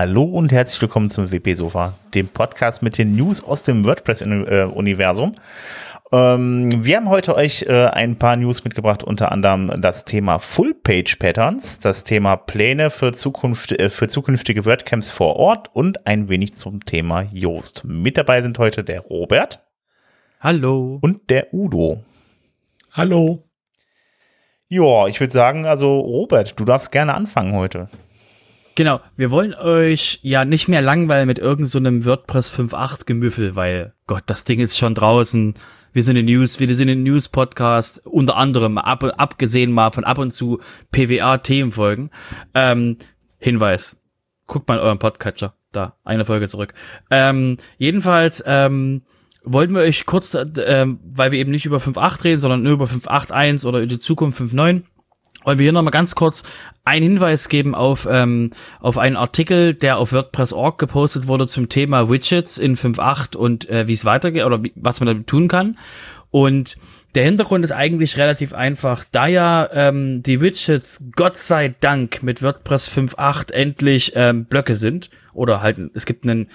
Hallo und herzlich willkommen zum WP Sofa, dem Podcast mit den News aus dem WordPress-Universum. Ähm, wir haben heute euch äh, ein paar News mitgebracht, unter anderem das Thema Full-Page-Patterns, das Thema Pläne für, Zukunft, äh, für zukünftige WordCamps vor Ort und ein wenig zum Thema Yoast. Mit dabei sind heute der Robert. Hallo. Und der Udo. Hallo. Ja, ich würde sagen, also Robert, du darfst gerne anfangen heute. Genau, wir wollen euch ja nicht mehr langweilen mit irgendeinem so WordPress 5.8 Gemüffel, weil Gott, das Ding ist schon draußen. Wir sind in News, wir sind in News Podcast, unter anderem ab, abgesehen mal von ab und zu PWA Themenfolgen. Ähm, Hinweis. Guckt mal in euren Podcatcher. Da, eine Folge zurück. Ähm, jedenfalls, ähm, wollten wir euch kurz, äh, weil wir eben nicht über 5.8 reden, sondern nur über 5.8.1 oder über die Zukunft 5.9, wollen wir hier nochmal ganz kurz einen Hinweis geben auf, ähm, auf einen Artikel, der auf WordPress.org gepostet wurde zum Thema Widgets in 5.8 und äh, wie es weitergeht oder wie, was man damit tun kann. Und der Hintergrund ist eigentlich relativ einfach. Da ja ähm, die Widgets Gott sei Dank mit WordPress 5.8 endlich ähm, Blöcke sind oder halt es gibt einen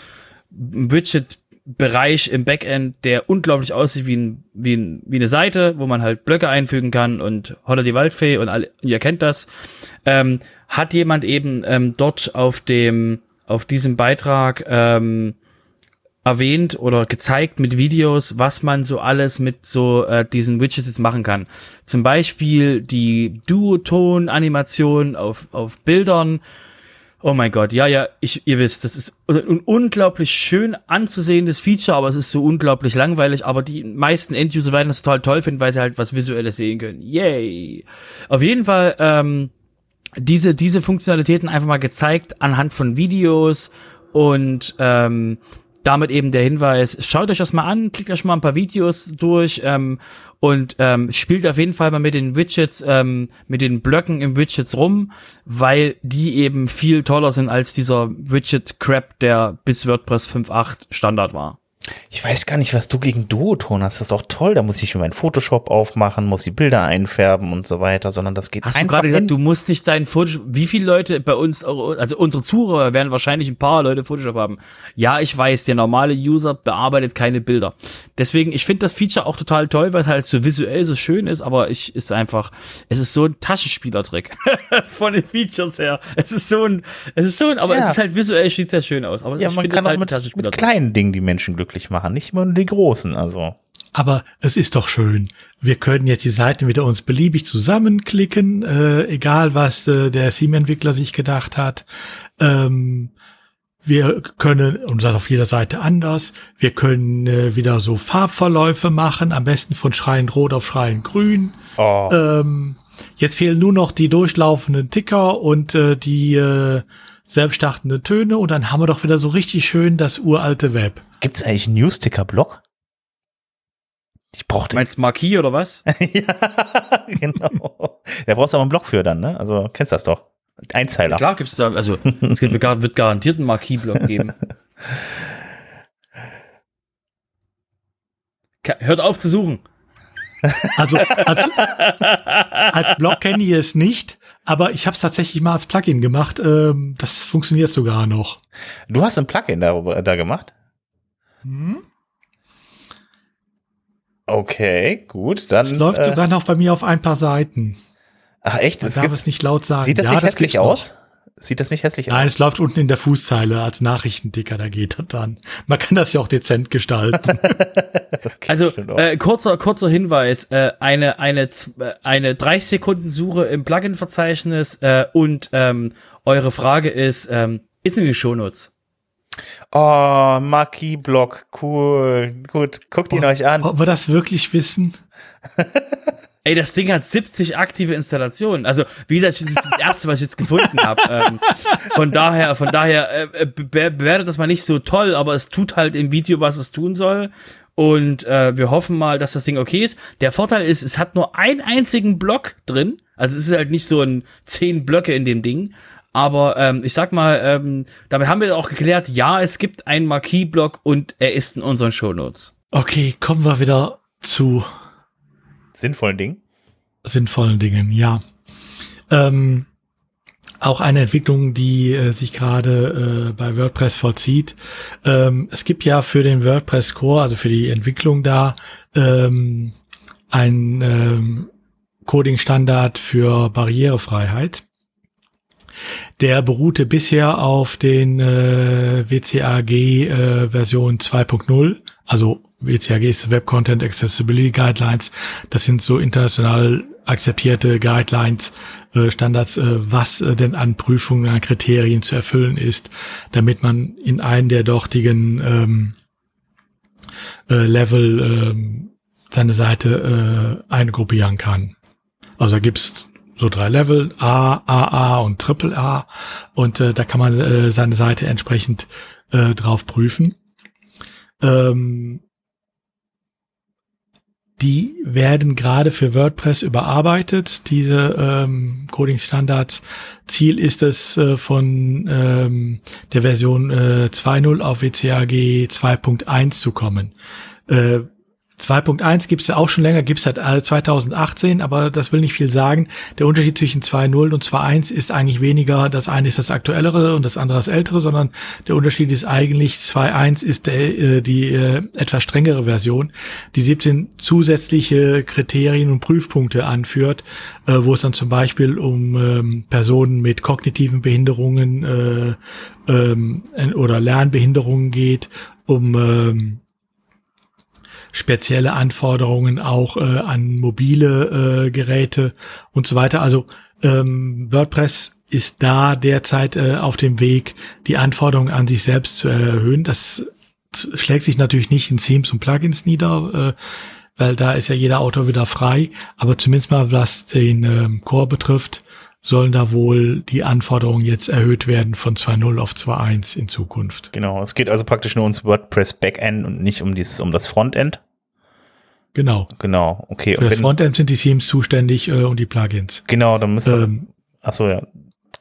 Widget Bereich im Backend, der unglaublich aussieht wie, ein, wie, ein, wie eine Seite, wo man halt Blöcke einfügen kann und Holla die Waldfee und alle, ihr kennt das, ähm, hat jemand eben ähm, dort auf dem, auf diesem Beitrag ähm, erwähnt oder gezeigt mit Videos, was man so alles mit so äh, diesen Widgets jetzt machen kann. Zum Beispiel die Duoton-Animation auf, auf Bildern, Oh mein Gott, ja, ja, ich, ihr wisst, das ist ein unglaublich schön anzusehendes Feature, aber es ist so unglaublich langweilig. Aber die meisten End-User werden das total toll finden, weil sie halt was Visuelles sehen können. Yay! Auf jeden Fall ähm, diese diese Funktionalitäten einfach mal gezeigt anhand von Videos und ähm, damit eben der Hinweis, schaut euch das mal an, klickt euch mal ein paar Videos durch ähm, und ähm, spielt auf jeden Fall mal mit den Widgets, ähm, mit den Blöcken im Widgets rum, weil die eben viel toller sind als dieser Widget-Crap, der bis WordPress 5.8 Standard war. Ich weiß gar nicht, was du gegen Duoton hast. Das ist doch toll. Da muss ich meinen Photoshop aufmachen, muss die Bilder einfärben und so weiter, sondern das geht Hast du gerade gesagt, du musst nicht deinen Photoshop, wie viele Leute bei uns, also unsere Zuhörer werden wahrscheinlich ein paar Leute Photoshop haben. Ja, ich weiß, der normale User bearbeitet keine Bilder. Deswegen, ich finde das Feature auch total toll, weil es halt so visuell so schön ist, aber ich ist einfach, es ist so ein Taschenspielertrick von den Features her. Es ist so ein, es ist so ein, aber ja. es ist halt visuell sieht sehr schön aus. Aber ja, man kann halt mit, mit kleinen Dingen die Menschen glücklich glücklich machen, nicht immer nur die großen, also. Aber es ist doch schön. Wir können jetzt die Seiten wieder uns beliebig zusammenklicken, äh, egal was äh, der Theme-Entwickler sich gedacht hat. Ähm, wir können, und das auf jeder Seite anders, wir können äh, wieder so Farbverläufe machen, am besten von schreiend rot auf schreiend grün. Oh. Ähm, jetzt fehlen nur noch die durchlaufenden Ticker und äh, die äh, selbststartende Töne und dann haben wir doch wieder so richtig schön das uralte Web. Gibt es eigentlich einen Newsticker-Blog? Ich brauche den. Meinst du Marquis oder was? ja, genau. Da brauchst du aber einen Blog für dann, ne? Also kennst das doch. Einzeiler. Ja, klar gibt's da, also es wird garantiert einen Marquis-Blog geben. Hört auf zu suchen. Also als, als Blog kenne ich es nicht, aber ich habe es tatsächlich mal als Plugin gemacht. Ähm, das funktioniert sogar noch. Du hast ein Plugin da, da gemacht? Hm? Okay, gut. Dann, es läuft äh, sogar noch bei mir auf ein paar Seiten. Ach echt? Man darf es nicht laut sagen. Sieht das ja, nicht hässlich aus? Noch. Sieht das nicht hässlich Nein, aus? Nein, es läuft unten in der Fußzeile als Nachrichtenticker, da geht das dann. Man kann das ja auch dezent gestalten. okay, also äh, kurzer kurzer Hinweis: äh, eine eine äh, eine 30 Sekunden Suche im Plugin-Verzeichnis äh, und ähm, eure Frage ist ähm, ist in den Shownotes. Oh, Maki Block, cool, gut, guckt ihn oh, euch an. Ob wir das wirklich wissen? Ey, das Ding hat 70 aktive Installationen. Also, wie gesagt, das ist das erste, was ich jetzt gefunden habe. Ähm, von daher, von daher äh, bewertet das mal nicht so toll, aber es tut halt im Video, was es tun soll. Und äh, wir hoffen mal, dass das Ding okay ist. Der Vorteil ist, es hat nur einen einzigen Block drin. Also es ist halt nicht so ein zehn Blöcke in dem Ding. Aber ähm, ich sag mal, ähm, damit haben wir auch geklärt, ja, es gibt einen Marquis-Block und er ist in unseren Shownotes. Okay, kommen wir wieder zu sinnvollen Dingen. Sinnvollen Dingen, ja. Ähm, auch eine Entwicklung, die äh, sich gerade äh, bei WordPress vollzieht. Ähm, es gibt ja für den WordPress Core, also für die Entwicklung da, ähm, ein ähm, Coding-Standard für Barrierefreiheit. Der beruhte bisher auf den äh, WCAG äh, Version 2.0, also WCAG ist Web Content Accessibility Guidelines. Das sind so international akzeptierte Guidelines, äh, Standards, äh, was äh, denn an Prüfungen, an Kriterien zu erfüllen ist, damit man in einen der dortigen ähm, äh, Level äh, seine Seite äh, eingruppieren kann. Also da gibt's so drei Level, A, AA und Triple A. Und äh, da kann man äh, seine Seite entsprechend äh, drauf prüfen. Ähm, die werden gerade für WordPress überarbeitet, diese ähm, Coding-Standards. Ziel ist es, äh, von ähm, der Version äh, 2.0 auf WCAG 2.1 zu kommen. Äh, 2.1 gibt es ja auch schon länger, gibt es seit 2018, aber das will nicht viel sagen. Der Unterschied zwischen 2.0 und 2.1 ist eigentlich weniger, das eine ist das aktuellere und das andere das ältere, sondern der Unterschied ist eigentlich, 2.1 ist der, äh, die äh, etwas strengere Version, die 17 zusätzliche Kriterien und Prüfpunkte anführt, äh, wo es dann zum Beispiel um ähm, Personen mit kognitiven Behinderungen äh, ähm, oder Lernbehinderungen geht, um ähm, spezielle Anforderungen auch äh, an mobile äh, Geräte und so weiter. Also ähm, WordPress ist da derzeit äh, auf dem Weg, die Anforderungen an sich selbst zu erhöhen. Das schlägt sich natürlich nicht in Themes und Plugins nieder, äh, weil da ist ja jeder Autor wieder frei. Aber zumindest mal was den ähm, Core betrifft, sollen da wohl die Anforderungen jetzt erhöht werden von 2.0 auf 2.1 in Zukunft. Genau, es geht also praktisch nur ums WordPress Backend und nicht um dieses um das Frontend. Genau. Genau, okay. Für das Frontend sind die Themes zuständig äh, und die Plugins. Genau, dann müssen ähm, achso, ja.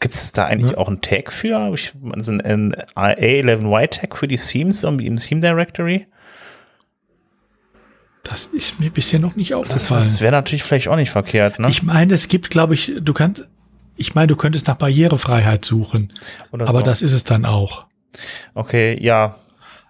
Gibt es da eigentlich ja. auch einen Tag für? Ich, also ein, ein A11Y-Tag für die Themes im Theme Directory? Das ist mir bisher noch nicht aufgefallen. Das, das wäre natürlich vielleicht auch nicht verkehrt, ne? Ich meine, es gibt, glaube ich, du kannst, ich meine, du könntest nach Barrierefreiheit suchen. Oder aber so. das ist es dann auch. Okay, ja,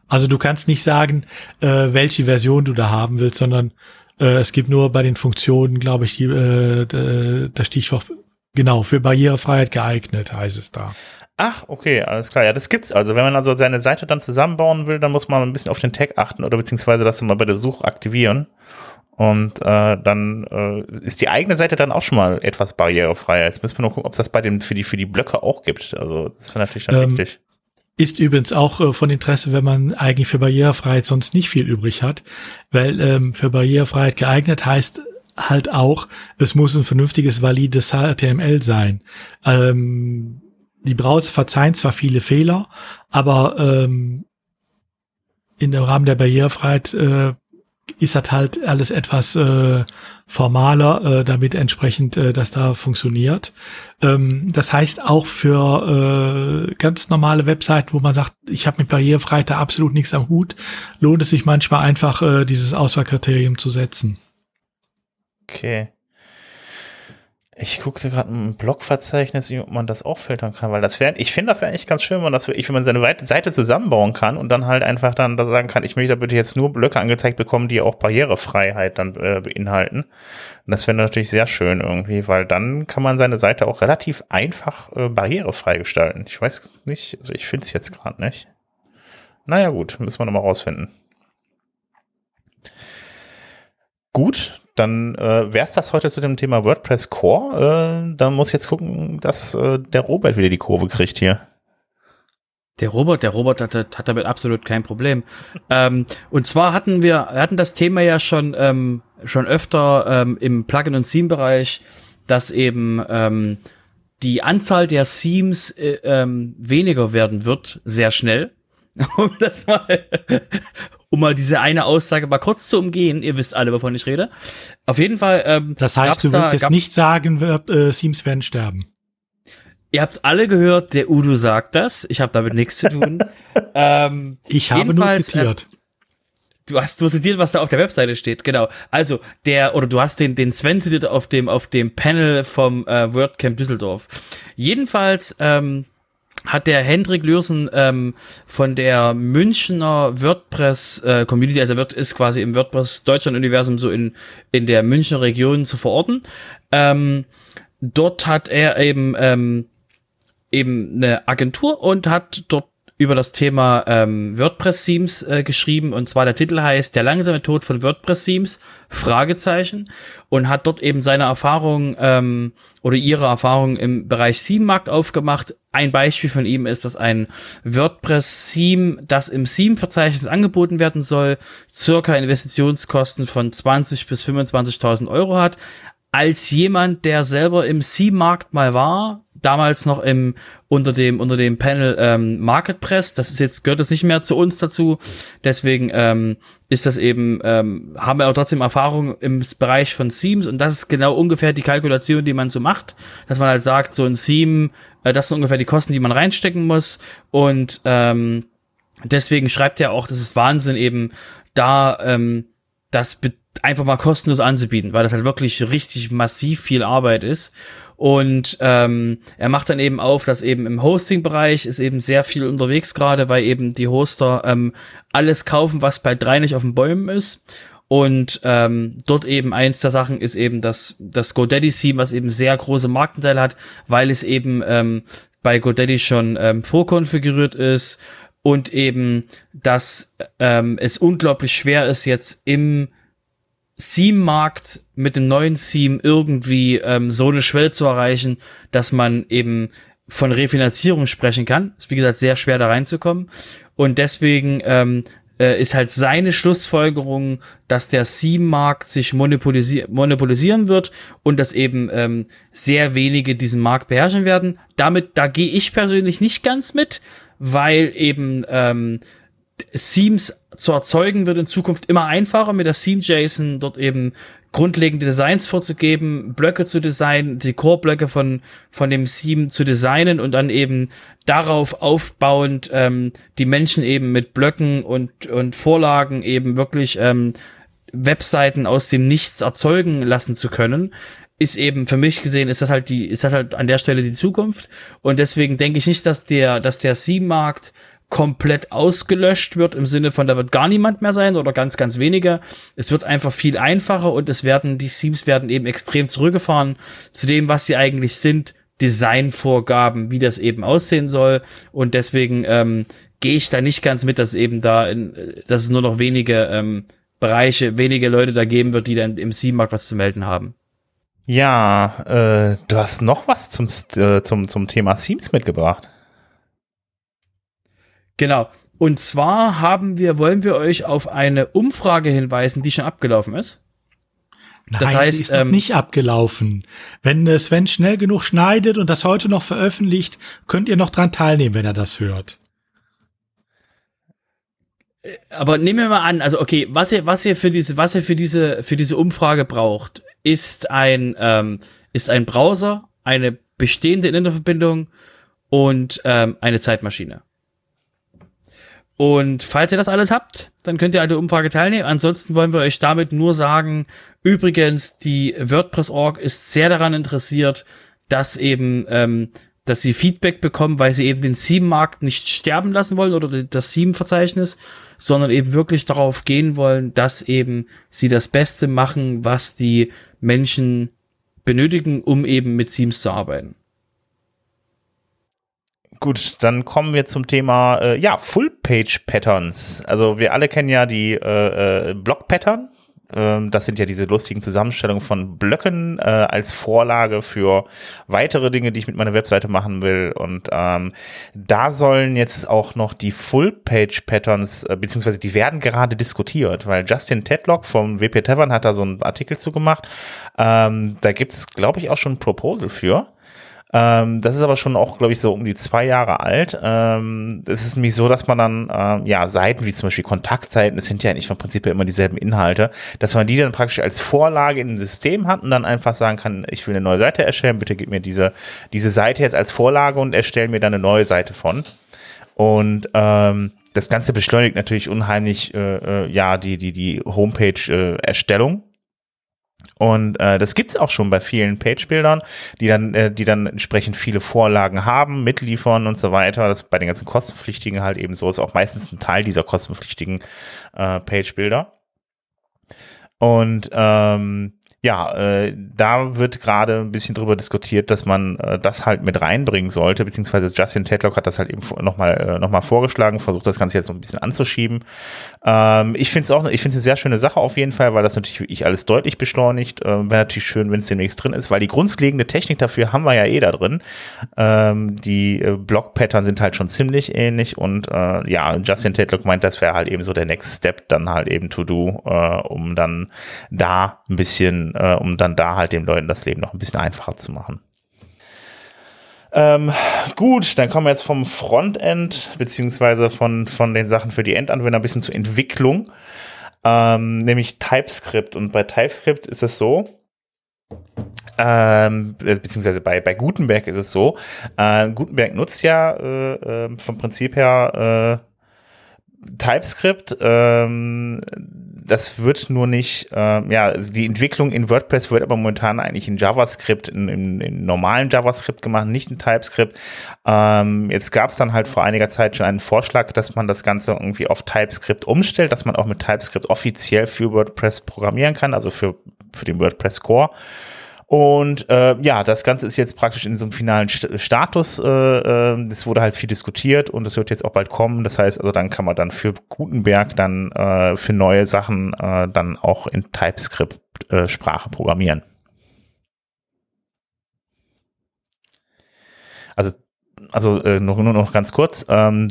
also du kannst nicht sagen, äh, welche Version du da haben willst, sondern äh, es gibt nur bei den Funktionen, glaube ich, die, äh, das Stichwort genau für Barrierefreiheit geeignet, heißt es da. Ach, okay, alles klar. Ja, das gibt's also. Wenn man also seine Seite dann zusammenbauen will, dann muss man ein bisschen auf den Tag achten oder beziehungsweise das mal bei der Suche aktivieren. Und äh, dann äh, ist die eigene Seite dann auch schon mal etwas barrierefreier. Jetzt müssen wir nur gucken, ob es das bei den für die für die Blöcke auch gibt. Also das wäre natürlich dann ähm, wichtig. Ist übrigens auch äh, von Interesse, wenn man eigentlich für Barrierefreiheit sonst nicht viel übrig hat, weil ähm, für Barrierefreiheit geeignet heißt halt auch, es muss ein vernünftiges, valides HTML sein. Ähm, die Browser verzeihen zwar viele Fehler, aber ähm, in dem Rahmen der Barrierefreiheit äh, ist das halt alles etwas äh, formaler, äh, damit entsprechend äh, das da funktioniert. Ähm, das heißt auch für äh, ganz normale Webseiten, wo man sagt, ich habe mit Barrierefreiheit da absolut nichts am Hut, lohnt es sich manchmal einfach, äh, dieses Auswahlkriterium zu setzen. Okay. Ich guckte gerade ein Blogverzeichnis, ob man das auch filtern kann, weil das wäre, ich finde das ja eigentlich ganz schön, wenn man das wenn man seine Seite zusammenbauen kann und dann halt einfach dann da sagen kann, ich möchte bitte jetzt nur Blöcke angezeigt bekommen, die auch Barrierefreiheit dann äh, beinhalten. Und das wäre natürlich sehr schön irgendwie, weil dann kann man seine Seite auch relativ einfach äh, barrierefrei gestalten. Ich weiß nicht, also ich finde es jetzt gerade nicht. Naja gut, müssen wir nochmal rausfinden. Gut, dann äh, wäre es das heute zu dem Thema WordPress Core. Äh, dann muss ich jetzt gucken, dass äh, der Robert wieder die Kurve kriegt hier. Der Robert, der Robert hat, hat damit absolut kein Problem. ähm, und zwar hatten wir, hatten das Thema ja schon, ähm, schon öfter ähm, im Plugin- und Theme-Bereich, dass eben ähm, die Anzahl der Themes äh, ähm, weniger werden wird, sehr schnell. um das mal, um mal diese eine Aussage mal kurz zu umgehen. Ihr wisst alle, wovon ich rede. Auf jeden Fall. Ähm, das heißt, du willst da, jetzt nicht sagen, äh, Themes werden sterben. Ihr habt's alle gehört, der Udo sagt das. Ich habe damit nichts zu tun. ähm, ich habe nur zitiert. Äh, Du hast, du zitiert, was da auf der Webseite steht, genau. Also, der, oder du hast den, den Sven zitiert auf dem, auf dem Panel vom äh, WordCamp Düsseldorf. Jedenfalls, ähm, hat der Hendrik Lürsen ähm, von der Münchner WordPress äh, Community, also wird ist quasi im WordPress Deutschland Universum so in in der Münchner Region zu verorten. Ähm, dort hat er eben ähm, eben eine Agentur und hat dort über das Thema ähm, WordPress-Themes äh, geschrieben und zwar der Titel heißt Der langsame Tod von WordPress-Themes, Fragezeichen und hat dort eben seine Erfahrung ähm, oder ihre Erfahrung im Bereich Theme-Markt aufgemacht. Ein Beispiel von ihm ist, dass ein WordPress-Theme, das im Theme-Verzeichnis angeboten werden soll, circa Investitionskosten von 20 bis 25.000 Euro hat. Als jemand, der selber im Theme-Markt mal war, damals noch im unter dem unter dem Panel ähm, Market Press. Das ist jetzt gehört das nicht mehr zu uns dazu. Deswegen ähm, ist das eben ähm, haben wir auch trotzdem Erfahrung im Bereich von Themes und das ist genau ungefähr die Kalkulation, die man so macht, dass man halt sagt, so ein Theme, äh, das sind ungefähr die Kosten, die man reinstecken muss und ähm, deswegen schreibt er auch, das ist Wahnsinn eben da ähm, das einfach mal kostenlos anzubieten, weil das halt wirklich richtig massiv viel Arbeit ist und ähm, er macht dann eben auf, dass eben im Hosting-Bereich ist eben sehr viel unterwegs gerade, weil eben die Hoster ähm, alles kaufen, was bei drei nicht auf den Bäumen ist. Und ähm, dort eben eins der Sachen ist eben das, das GoDaddy-Theme, was eben sehr große Marktanteile hat, weil es eben ähm, bei GoDaddy schon ähm, vorkonfiguriert ist und eben, dass ähm, es unglaublich schwer ist, jetzt im Theme-Markt mit dem neuen Theme irgendwie ähm, so eine Schwelle zu erreichen, dass man eben von Refinanzierung sprechen kann. Ist wie gesagt sehr schwer da reinzukommen. Und deswegen ähm, äh, ist halt seine Schlussfolgerung, dass der Theme-Markt sich monopolisi monopolisieren wird und dass eben ähm, sehr wenige diesen Markt beherrschen werden. Damit, da gehe ich persönlich nicht ganz mit, weil eben ähm, Themes zu erzeugen wird in Zukunft immer einfacher mit der Theme JSON dort eben grundlegende Designs vorzugeben, Blöcke zu designen, die Core-Blöcke von von dem Theme zu designen und dann eben darauf aufbauend ähm, die Menschen eben mit Blöcken und und Vorlagen eben wirklich ähm, Webseiten aus dem Nichts erzeugen lassen zu können ist eben für mich gesehen ist das halt die ist das halt an der Stelle die Zukunft. Und deswegen denke ich nicht, dass der dass der Theme Markt komplett ausgelöscht wird, im Sinne von, da wird gar niemand mehr sein oder ganz, ganz wenige. Es wird einfach viel einfacher und es werden, die Themes werden eben extrem zurückgefahren zu dem, was sie eigentlich sind, Designvorgaben, wie das eben aussehen soll. Und deswegen ähm, gehe ich da nicht ganz mit, dass eben da, in, dass es nur noch wenige ähm, Bereiche, wenige Leute da geben wird, die dann im Theme-Markt was zu melden haben. Ja, äh, du hast noch was zum, äh, zum, zum Thema Themes mitgebracht. Genau. Und zwar haben wir, wollen wir euch auf eine Umfrage hinweisen, die schon abgelaufen ist. Nein, das heißt, die ist ähm, nicht abgelaufen. Wenn äh, Sven schnell genug schneidet und das heute noch veröffentlicht, könnt ihr noch dran teilnehmen, wenn er das hört. Äh, aber nehmen wir mal an, also okay, was ihr, was ihr für diese, was ihr für diese, für diese Umfrage braucht, ist ein, ähm, ist ein Browser, eine bestehende Internetverbindung und ähm, eine Zeitmaschine. Und falls ihr das alles habt, dann könnt ihr an der Umfrage teilnehmen. Ansonsten wollen wir euch damit nur sagen, übrigens, die WordPress.org ist sehr daran interessiert, dass eben, ähm, dass sie Feedback bekommen, weil sie eben den Theme-Markt nicht sterben lassen wollen oder das Theme-Verzeichnis, sondern eben wirklich darauf gehen wollen, dass eben sie das Beste machen, was die Menschen benötigen, um eben mit Themes zu arbeiten. Gut, dann kommen wir zum Thema, äh, ja, Full-Page-Patterns. Also wir alle kennen ja die äh, äh, Block-Pattern. Ähm, das sind ja diese lustigen Zusammenstellungen von Blöcken äh, als Vorlage für weitere Dinge, die ich mit meiner Webseite machen will. Und ähm, da sollen jetzt auch noch die Full-Page-Patterns, äh, beziehungsweise die werden gerade diskutiert, weil Justin Tedlock vom WP Tavern hat da so einen Artikel zu gemacht. Ähm, da gibt es, glaube ich, auch schon ein Proposal für. Ähm, das ist aber schon auch, glaube ich, so um die zwei Jahre alt. Ähm, das ist nämlich so, dass man dann, ähm, ja, Seiten wie zum Beispiel Kontaktseiten, das sind ja eigentlich vom Prinzip immer dieselben Inhalte, dass man die dann praktisch als Vorlage in im System hat und dann einfach sagen kann, ich will eine neue Seite erstellen, bitte gib mir diese, diese Seite jetzt als Vorlage und erstellen mir dann eine neue Seite von. Und ähm, das Ganze beschleunigt natürlich unheimlich äh, äh, ja die die die Homepage äh, Erstellung und äh, das gibt's auch schon bei vielen Page-Bildern, die dann, äh, die dann entsprechend viele Vorlagen haben, mitliefern und so weiter. Das bei den ganzen kostenpflichtigen halt eben so ist auch meistens ein Teil dieser kostenpflichtigen äh, Page-Bilder. Und ähm, ja, äh, da wird gerade ein bisschen drüber diskutiert, dass man äh, das halt mit reinbringen sollte, beziehungsweise Justin Tedlock hat das halt eben nochmal äh, noch vorgeschlagen, versucht das Ganze jetzt noch ein bisschen anzuschieben. Ähm, ich finde es auch, ich finde es eine sehr schöne Sache auf jeden Fall, weil das natürlich wirklich alles deutlich beschleunigt. Äh, Wäre natürlich schön, wenn es demnächst drin ist, weil die grundlegende Technik dafür haben wir ja eh da drin. Ähm, die äh, Block-Pattern sind halt schon ziemlich ähnlich und äh, ja, Justin Tedlock meint, das wäre halt eben so der Next Step, dann halt eben to do, äh, um dann da ein bisschen äh, um dann da halt den Leuten das Leben noch ein bisschen einfacher zu machen. Ähm, gut, dann kommen wir jetzt vom Frontend beziehungsweise von, von den Sachen für die Endanwender ein bisschen zur Entwicklung, ähm, nämlich TypeScript. Und bei TypeScript ist es so, ähm, beziehungsweise bei, bei Gutenberg ist es so, äh, Gutenberg nutzt ja äh, äh, vom Prinzip her äh, TypeScript. Ähm, das wird nur nicht, äh, ja, also die Entwicklung in WordPress wird aber momentan eigentlich in JavaScript, in, in, in normalen JavaScript gemacht, nicht in TypeScript. Ähm, jetzt gab es dann halt vor einiger Zeit schon einen Vorschlag, dass man das Ganze irgendwie auf TypeScript umstellt, dass man auch mit TypeScript offiziell für WordPress programmieren kann, also für, für den WordPress Core. Und äh, ja, das Ganze ist jetzt praktisch in so einem finalen Status. Äh, äh, das wurde halt viel diskutiert und es wird jetzt auch bald kommen. Das heißt, also dann kann man dann für Gutenberg dann äh, für neue Sachen äh, dann auch in TypeScript-Sprache äh, programmieren. Also, also äh, nur, nur noch ganz kurz. Ähm,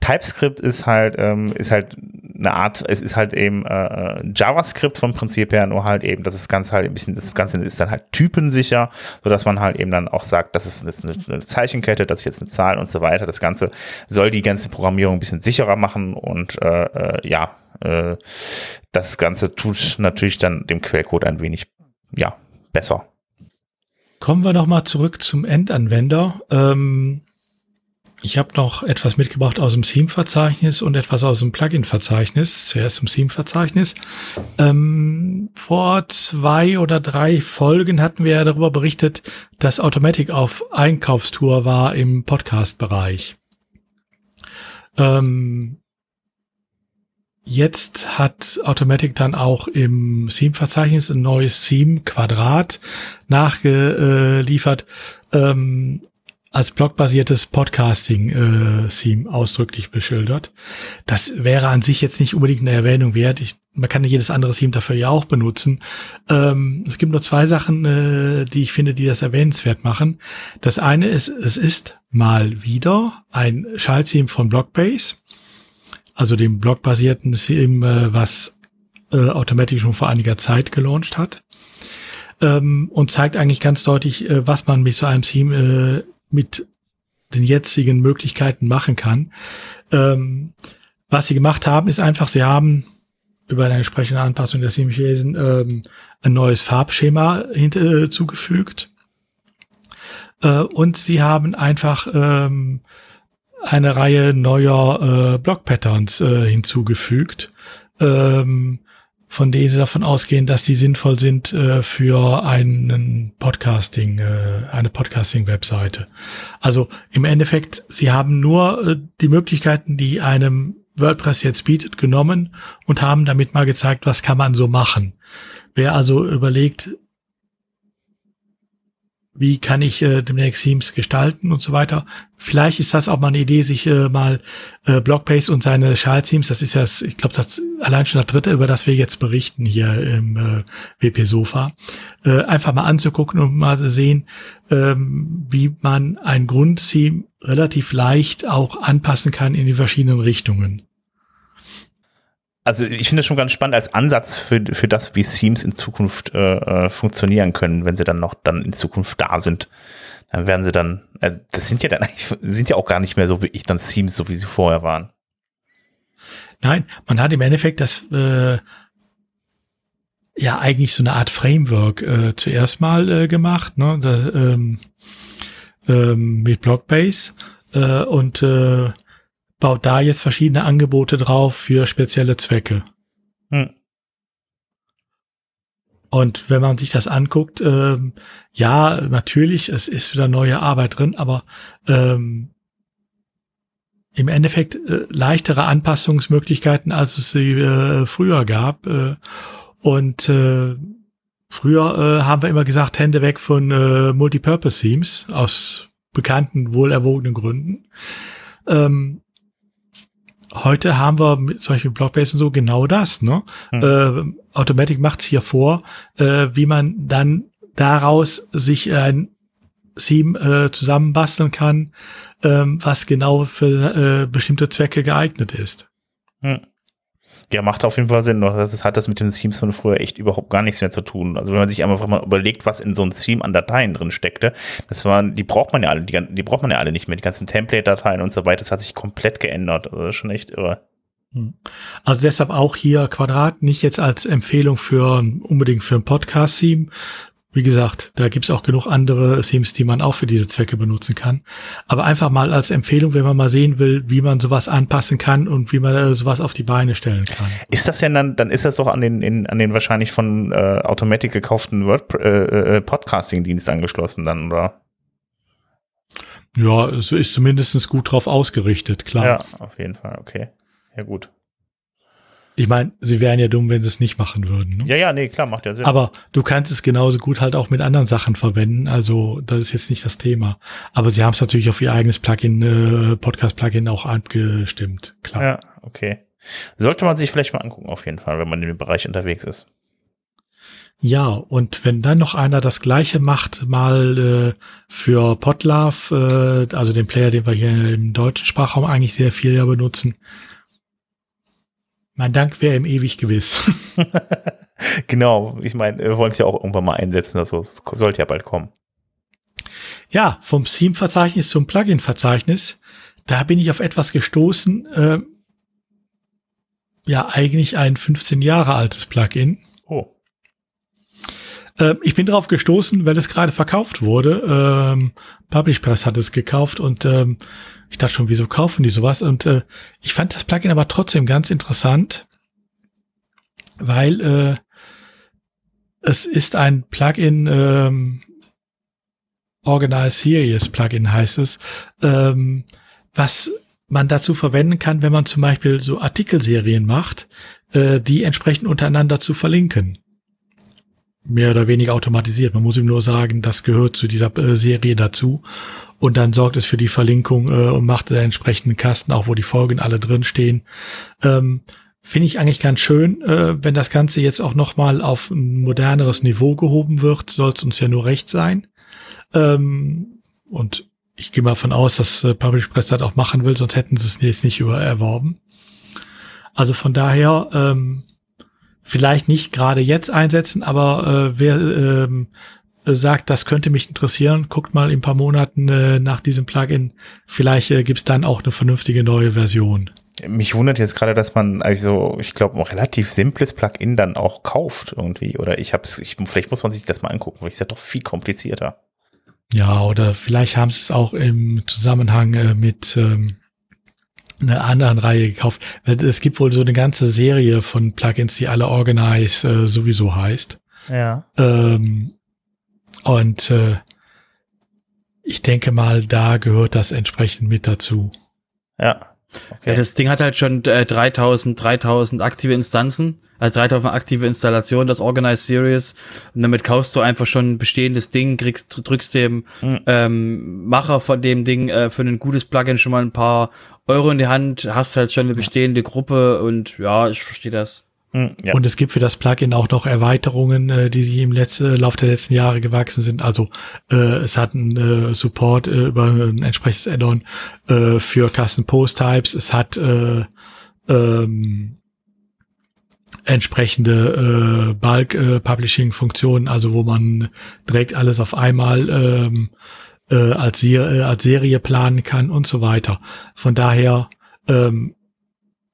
TypeScript ist halt, ähm, ist halt eine Art, es ist halt eben äh, JavaScript vom Prinzip her, nur halt eben, das ist ganz halt ein bisschen, das Ganze ist dann halt typensicher, so dass man halt eben dann auch sagt, das ist eine, eine Zeichenkette, das ist jetzt eine Zahl und so weiter. Das Ganze soll die ganze Programmierung ein bisschen sicherer machen und äh, äh, ja, äh, das Ganze tut natürlich dann dem Quellcode ein wenig, ja, besser. Kommen wir nochmal zurück zum Endanwender. Ähm ich habe noch etwas mitgebracht aus dem Theme-Verzeichnis und etwas aus dem Plugin-Verzeichnis. Zuerst im Theme-Verzeichnis. Ähm, vor zwei oder drei Folgen hatten wir ja darüber berichtet, dass Automatic auf Einkaufstour war im Podcast-Bereich. Ähm, jetzt hat Automatic dann auch im Theme-Verzeichnis ein neues Theme-Quadrat nachgeliefert. Ähm, als blogbasiertes Podcasting-Theme äh, ausdrücklich beschildert. Das wäre an sich jetzt nicht unbedingt eine Erwähnung wert. Ich, man kann ja jedes andere Theme dafür ja auch benutzen. Ähm, es gibt nur zwei Sachen, äh, die ich finde, die das erwähnenswert machen. Das eine ist, es ist mal wieder ein Schalttheme von Blockbase, also dem blogbasierten Theme, äh, was äh, automatisch schon vor einiger Zeit gelauncht hat ähm, und zeigt eigentlich ganz deutlich, äh, was man mit so einem Theme äh, mit den jetzigen Möglichkeiten machen kann. Ähm, was sie gemacht haben, ist einfach, sie haben über eine entsprechende Anpassung des Themewesen ähm, ein neues Farbschema hinzugefügt. Äh, und sie haben einfach ähm, eine Reihe neuer äh, Block-Patterns äh, hinzugefügt. Ähm, von denen sie davon ausgehen, dass die sinnvoll sind äh, für einen Podcasting, äh, eine Podcasting-Webseite. Also im Endeffekt, sie haben nur äh, die Möglichkeiten, die einem WordPress jetzt bietet, genommen und haben damit mal gezeigt, was kann man so machen. Wer also überlegt, wie kann ich äh, demnächst Themes gestalten und so weiter. Vielleicht ist das auch mal eine Idee, sich äh, mal äh, Blockpace und seine Schal-Themes, das ist ja, ich glaube, das allein schon das dritte, über das wir jetzt berichten hier im äh, WP Sofa, äh, einfach mal anzugucken und mal sehen, ähm, wie man ein Grundtheme relativ leicht auch anpassen kann in die verschiedenen Richtungen also ich finde es schon ganz spannend als Ansatz für, für das, wie Themes in Zukunft äh, äh, funktionieren können, wenn sie dann noch dann in Zukunft da sind. Dann werden sie dann, äh, das sind ja dann eigentlich, sind ja auch gar nicht mehr so wie ich dann Themes, so wie sie vorher waren. Nein, man hat im Endeffekt das äh, ja eigentlich so eine Art Framework äh, zuerst mal äh, gemacht, ne? Da, ähm, ähm, mit Blockbase äh, und äh, baut da jetzt verschiedene Angebote drauf für spezielle Zwecke. Hm. Und wenn man sich das anguckt, ähm, ja, natürlich, es ist wieder neue Arbeit drin, aber ähm, im Endeffekt äh, leichtere Anpassungsmöglichkeiten, als es sie äh, früher gab. Äh, und äh, früher äh, haben wir immer gesagt, Hände weg von äh, Multipurpose-Themes aus bekannten, wohlerwogenen Gründen. Ähm, heute haben wir mit solchen Blockbase und so genau das. Ne? Hm. Äh, Automatic macht's hier vor, äh, wie man dann daraus sich ein Theme äh, zusammenbasteln kann, ähm, was genau für äh, bestimmte Zwecke geeignet ist. Hm. Ja, macht auf jeden Fall Sinn. Das hat das mit den Themes von früher echt überhaupt gar nichts mehr zu tun. Also wenn man sich einfach mal überlegt, was in so einem Theme an Dateien drin steckte, das waren, die braucht man ja alle, die, die braucht man ja alle nicht mehr. Die ganzen Template-Dateien und so weiter, das hat sich komplett geändert. Also das ist schon echt irre. Hm. Also deshalb auch hier Quadrat nicht jetzt als Empfehlung für unbedingt für ein Podcast-Theme, wie gesagt, da gibt's auch genug andere Themes, die man auch für diese Zwecke benutzen kann. Aber einfach mal als Empfehlung, wenn man mal sehen will, wie man sowas anpassen kann und wie man äh, sowas auf die Beine stellen kann. Ist das ja dann, dann ist das doch an den, in, an den wahrscheinlich von äh, Automatic gekauften Word äh, äh, Podcasting-Dienst angeschlossen dann, oder? Ja, so ist zumindestens gut drauf ausgerichtet, klar. Ja, auf jeden Fall, okay. Ja, gut. Ich meine, sie wären ja dumm, wenn sie es nicht machen würden. Ne? Ja, ja, nee, klar, macht ja Sinn. Aber du kannst es genauso gut halt auch mit anderen Sachen verwenden. Also das ist jetzt nicht das Thema. Aber sie haben es natürlich auf ihr eigenes Plugin, äh, Podcast-Plugin auch abgestimmt. Klar. Ja, okay. Sollte man sich vielleicht mal angucken, auf jeden Fall, wenn man in dem Bereich unterwegs ist. Ja, und wenn dann noch einer das gleiche macht, mal äh, für Podlove, äh, also den Player, den wir hier im deutschen Sprachraum eigentlich sehr viel ja benutzen, mein Dank wäre ihm ewig gewiss. genau, ich meine, wir wollen es ja auch irgendwann mal einsetzen, also es sollte ja bald kommen. Ja, vom Theme-Verzeichnis zum Plugin-Verzeichnis, da bin ich auf etwas gestoßen, äh, ja, eigentlich ein 15 Jahre altes Plugin. Oh. Äh, ich bin darauf gestoßen, weil es gerade verkauft wurde. Ähm, Publish Press hat es gekauft und ähm, ich dachte schon, wieso kaufen die sowas? Und äh, ich fand das Plugin aber trotzdem ganz interessant, weil äh, es ist ein Plugin, ähm, Organize Series Plugin heißt es, ähm, was man dazu verwenden kann, wenn man zum Beispiel so Artikelserien macht, äh, die entsprechend untereinander zu verlinken mehr oder weniger automatisiert. Man muss ihm nur sagen, das gehört zu dieser äh, Serie dazu. Und dann sorgt es für die Verlinkung äh, und macht den entsprechenden Kasten, auch wo die Folgen alle drinstehen. Ähm, Finde ich eigentlich ganz schön, äh, wenn das Ganze jetzt auch nochmal auf ein moderneres Niveau gehoben wird, soll es uns ja nur recht sein. Ähm, und ich gehe mal von aus, dass äh, Publish Press das auch machen will, sonst hätten sie es jetzt nicht über erworben. Also von daher, ähm, vielleicht nicht gerade jetzt einsetzen, aber äh, wer ähm, sagt, das könnte mich interessieren, guckt mal in ein paar Monaten äh, nach diesem Plugin. Vielleicht äh, gibt's dann auch eine vernünftige neue Version. Mich wundert jetzt gerade, dass man also, ich glaube, ein relativ simples Plugin dann auch kauft irgendwie. Oder ich hab's, ich, vielleicht muss man sich das mal angucken, weil ich ist doch viel komplizierter. Ja, oder vielleicht haben sie es auch im Zusammenhang äh, mit ähm, einer anderen Reihe gekauft. Es gibt wohl so eine ganze Serie von Plugins, die alle Organize äh, sowieso heißt. Ja. Ähm, und äh, ich denke mal, da gehört das entsprechend mit dazu. Ja. Okay. Ja, das Ding hat halt schon äh, 3000, 3000 aktive Instanzen, also 3000 aktive Installationen, das Organized Series. Und damit kaufst du einfach schon ein bestehendes Ding, kriegst, drückst dem mhm. ähm, Macher von dem Ding äh, für ein gutes Plugin schon mal ein paar Euro in die Hand, hast halt schon eine bestehende Gruppe und ja, ich verstehe das. Hm, ja. Und es gibt für das Plugin auch noch Erweiterungen, äh, die sich im letzten, Lauf der letzten Jahre gewachsen sind. Also äh, es hat einen äh, Support äh, über ein entsprechendes Add-on äh, für Custom Post Types. Es hat äh, ähm, entsprechende äh, Bulk äh, Publishing Funktionen, also wo man direkt alles auf einmal ähm, äh, als, Serie, äh, als Serie planen kann und so weiter. Von daher, ähm,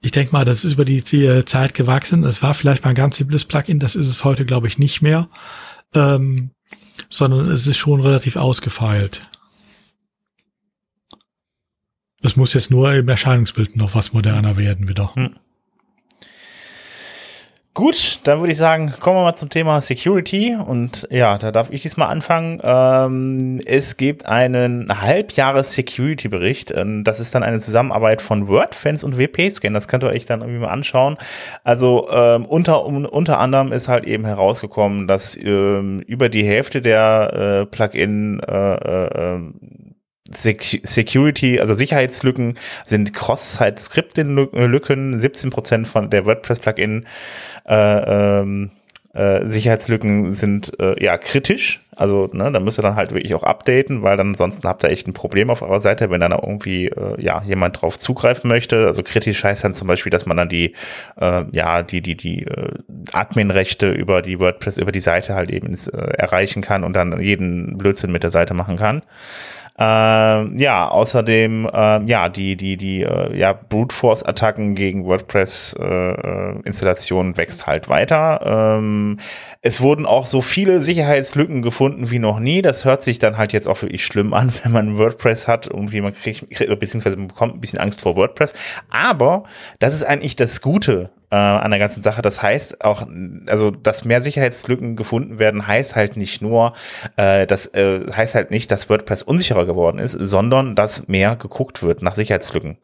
ich denke mal, das ist über die Zeit gewachsen. Es war vielleicht mal ein ganz simples Plugin, das ist es heute, glaube ich, nicht mehr, ähm, sondern es ist schon relativ ausgefeilt. Es muss jetzt nur im Erscheinungsbild noch was moderner werden wieder. Hm. Gut, dann würde ich sagen, kommen wir mal zum Thema Security. Und ja, da darf ich diesmal anfangen. Ähm, es gibt einen Halbjahres-Security-Bericht. Ähm, das ist dann eine Zusammenarbeit von WordFans und WP-Scan. Das könnt ihr euch dann irgendwie mal anschauen. Also ähm, unter, um, unter anderem ist halt eben herausgekommen, dass ähm, über die Hälfte der äh, Plugin äh, äh, Security, also Sicherheitslücken sind Cross-Site-Scripting-Lücken. 17% von der WordPress-Plugin äh, ähm, äh, Sicherheitslücken sind äh, ja kritisch. Also ne, da müsst ihr dann halt wirklich auch updaten, weil dann ansonsten habt ihr echt ein Problem auf eurer Seite, wenn dann irgendwie äh, ja jemand drauf zugreifen möchte. Also kritisch heißt dann zum Beispiel, dass man dann die äh, ja die die die äh, Adminrechte über die WordPress über die Seite halt eben äh, erreichen kann und dann jeden Blödsinn mit der Seite machen kann. Äh, ja, außerdem, äh, ja, die, die, die, äh, ja, Brute Force Attacken gegen WordPress äh, äh, Installationen wächst halt weiter. Ähm, es wurden auch so viele Sicherheitslücken gefunden wie noch nie. Das hört sich dann halt jetzt auch wirklich schlimm an, wenn man WordPress hat. Irgendwie man kriegt, beziehungsweise man bekommt ein bisschen Angst vor WordPress. Aber das ist eigentlich das Gute äh, an der ganzen Sache. Das heißt auch, also dass mehr Sicherheitslücken gefunden werden, heißt halt nicht nur, äh, das äh, heißt halt nicht, dass WordPress unsicherer geworden ist, sondern dass mehr geguckt wird nach Sicherheitslücken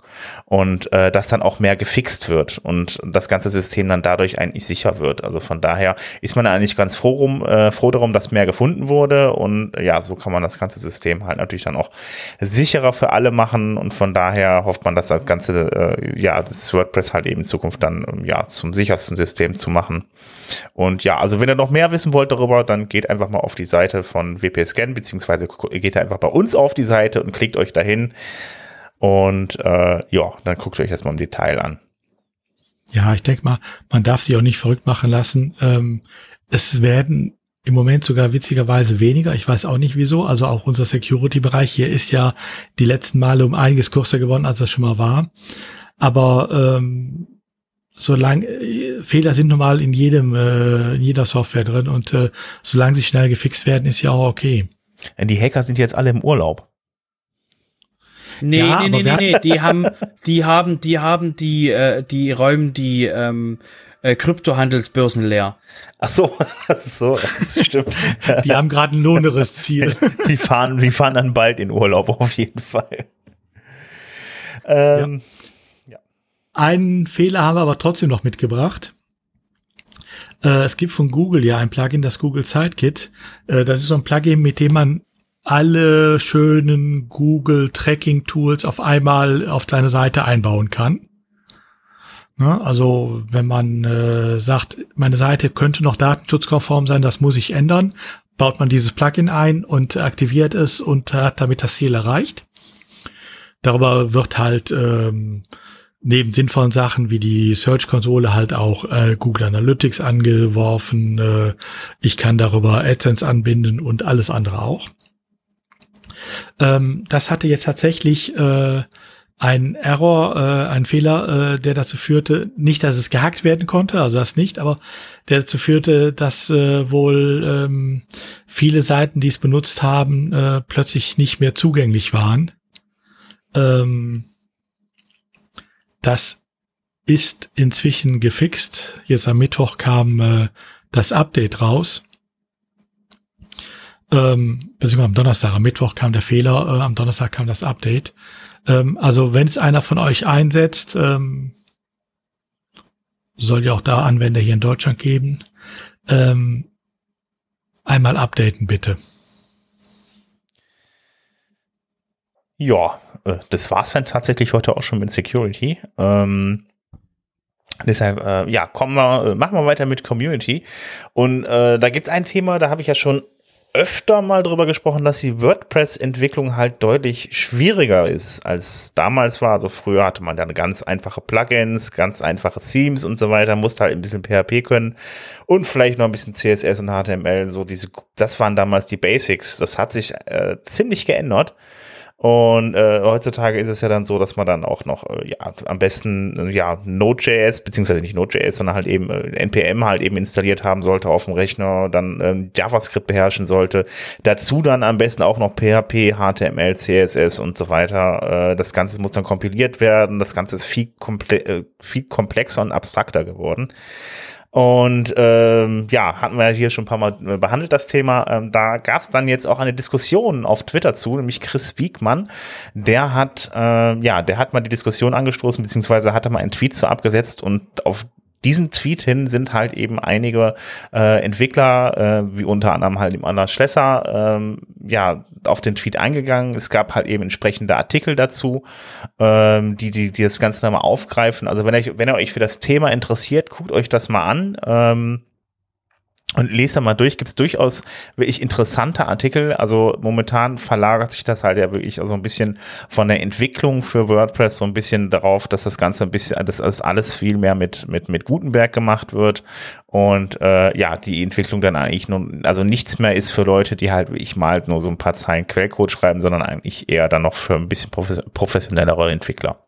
und äh, dass dann auch mehr gefixt wird und das ganze System dann dadurch eigentlich sicher wird. Also von daher ist man eigentlich ganz froh, rum, äh, froh darum, dass mehr gefunden wurde und ja, so kann man das ganze System halt natürlich dann auch sicherer für alle machen und von daher hofft man, dass das ganze, äh, ja, das WordPress halt eben in Zukunft dann ja ja, zum sichersten System zu machen. Und ja, also wenn ihr noch mehr wissen wollt darüber, dann geht einfach mal auf die Seite von WP-Scan, beziehungsweise geht einfach bei uns auf die Seite und klickt euch dahin. Und äh, ja, dann guckt euch das mal im Detail an. Ja, ich denke mal, man darf sich auch nicht verrückt machen lassen. Ähm, es werden im Moment sogar witzigerweise weniger. Ich weiß auch nicht wieso. Also auch unser Security-Bereich hier ist ja die letzten Male um einiges kürzer geworden, als das schon mal war. Aber ähm, solange äh, Fehler sind normal in jedem äh, in jeder Software drin und äh, solange sie schnell gefixt werden, ist ja auch okay. Die Hacker sind jetzt alle im Urlaub. Nee, ja, nee, nee, nee, nee, die haben die haben die haben die äh, die räumen die ähm, äh, Kryptohandelsbörsen leer. Ach so, ach so, das stimmt. die haben gerade ein lohneres Ziel. die fahren, die fahren dann bald in Urlaub auf jeden Fall. Ähm, ja. Einen Fehler haben wir aber trotzdem noch mitgebracht. Äh, es gibt von Google ja ein Plugin, das Google Sitekit. Äh, das ist so ein Plugin, mit dem man alle schönen Google Tracking Tools auf einmal auf deine Seite einbauen kann. Ne? Also wenn man äh, sagt, meine Seite könnte noch datenschutzkonform sein, das muss ich ändern, baut man dieses Plugin ein und aktiviert es und hat damit das Ziel erreicht. Darüber wird halt ähm, neben sinnvollen Sachen wie die Search-Konsole halt auch äh, Google Analytics angeworfen. Äh, ich kann darüber AdSense anbinden und alles andere auch. Ähm, das hatte jetzt tatsächlich äh, ein Error, äh, ein Fehler, äh, der dazu führte, nicht, dass es gehackt werden konnte, also das nicht, aber der dazu führte, dass äh, wohl ähm, viele Seiten, die es benutzt haben, äh, plötzlich nicht mehr zugänglich waren. Ähm, das ist inzwischen gefixt. Jetzt am Mittwoch kam äh, das Update raus. Ähm, beziehungsweise am Donnerstag, am Mittwoch kam der Fehler, äh, am Donnerstag kam das Update. Ähm, also wenn es einer von euch einsetzt, ähm, soll ja auch da Anwender hier in Deutschland geben, ähm, einmal updaten bitte. Ja, äh, das war's dann tatsächlich heute auch schon mit Security. Ähm, deshalb, äh, ja, kommen wir, äh, machen wir weiter mit Community. Und äh, da gibt's ein Thema, da habe ich ja schon öfter mal drüber gesprochen, dass die WordPress-Entwicklung halt deutlich schwieriger ist, als damals war. Also früher hatte man dann ganz einfache Plugins, ganz einfache Themes und so weiter, musste halt ein bisschen PHP können und vielleicht noch ein bisschen CSS und HTML. So diese, das waren damals die Basics. Das hat sich äh, ziemlich geändert. Und äh, heutzutage ist es ja dann so, dass man dann auch noch äh, ja am besten ja Node.js beziehungsweise nicht Node.js, sondern halt eben äh, npm halt eben installiert haben sollte auf dem Rechner, dann ähm, JavaScript beherrschen sollte. Dazu dann am besten auch noch PHP, HTML, CSS und so weiter. Äh, das Ganze muss dann kompiliert werden. Das Ganze ist viel, komple äh, viel komplexer und abstrakter geworden. Und ähm, ja, hatten wir hier schon ein paar Mal behandelt, das Thema. Ähm, da gab es dann jetzt auch eine Diskussion auf Twitter zu, nämlich Chris Wiegmann. Der hat, äh, ja, der hat mal die Diskussion angestoßen, beziehungsweise hatte mal einen Tweet zu abgesetzt und auf diesen Tweet hin sind halt eben einige äh, Entwickler, äh, wie unter anderem halt im Anna Schlesser, ähm, ja, auf den Tweet eingegangen. Es gab halt eben entsprechende Artikel dazu, ähm, die, die, die das Ganze nochmal aufgreifen. Also wenn ihr, wenn ihr euch für das Thema interessiert, guckt euch das mal an. Ähm, und lest da mal durch, gibt es durchaus wirklich interessante Artikel. Also momentan verlagert sich das halt ja wirklich also ein bisschen von der Entwicklung für WordPress so ein bisschen darauf, dass das Ganze ein bisschen, dass das alles viel mehr mit, mit, mit Gutenberg gemacht wird. Und äh, ja, die Entwicklung dann eigentlich nun, also nichts mehr ist für Leute, die halt wie ich mal nur so ein paar Zeilen Quellcode schreiben, sondern eigentlich eher dann noch für ein bisschen professionellere Entwickler.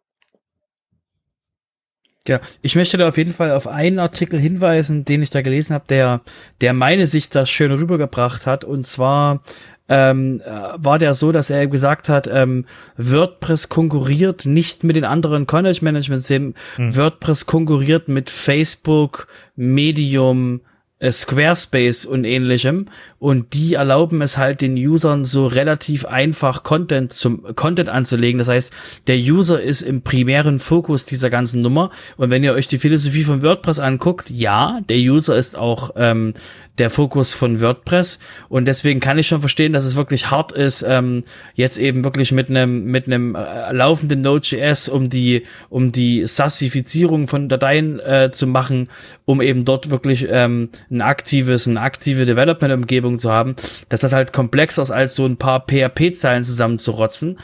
Ja, ich möchte da auf jeden Fall auf einen Artikel hinweisen, den ich da gelesen habe, der, der meine Sicht das schön rübergebracht hat. Und zwar ähm, äh, war der so, dass er gesagt hat, ähm, WordPress konkurriert nicht mit den anderen Content Management Systemen. Hm. WordPress konkurriert mit Facebook, Medium, Squarespace und ähnlichem. Und die erlauben es halt den Usern so relativ einfach Content zum Content anzulegen. Das heißt, der User ist im primären Fokus dieser ganzen Nummer. Und wenn ihr euch die Philosophie von WordPress anguckt, ja, der User ist auch ähm, der Fokus von WordPress. Und deswegen kann ich schon verstehen, dass es wirklich hart ist, ähm, jetzt eben wirklich mit einem mit einem äh, laufenden Node.js um die um die Sassifizierung von Dateien äh, zu machen, um eben dort wirklich ähm, ein aktives, eine aktive Development-Umgebung zu haben, dass das halt komplexer ist, als so ein paar PHP-Zeilen zusammenzurotzen.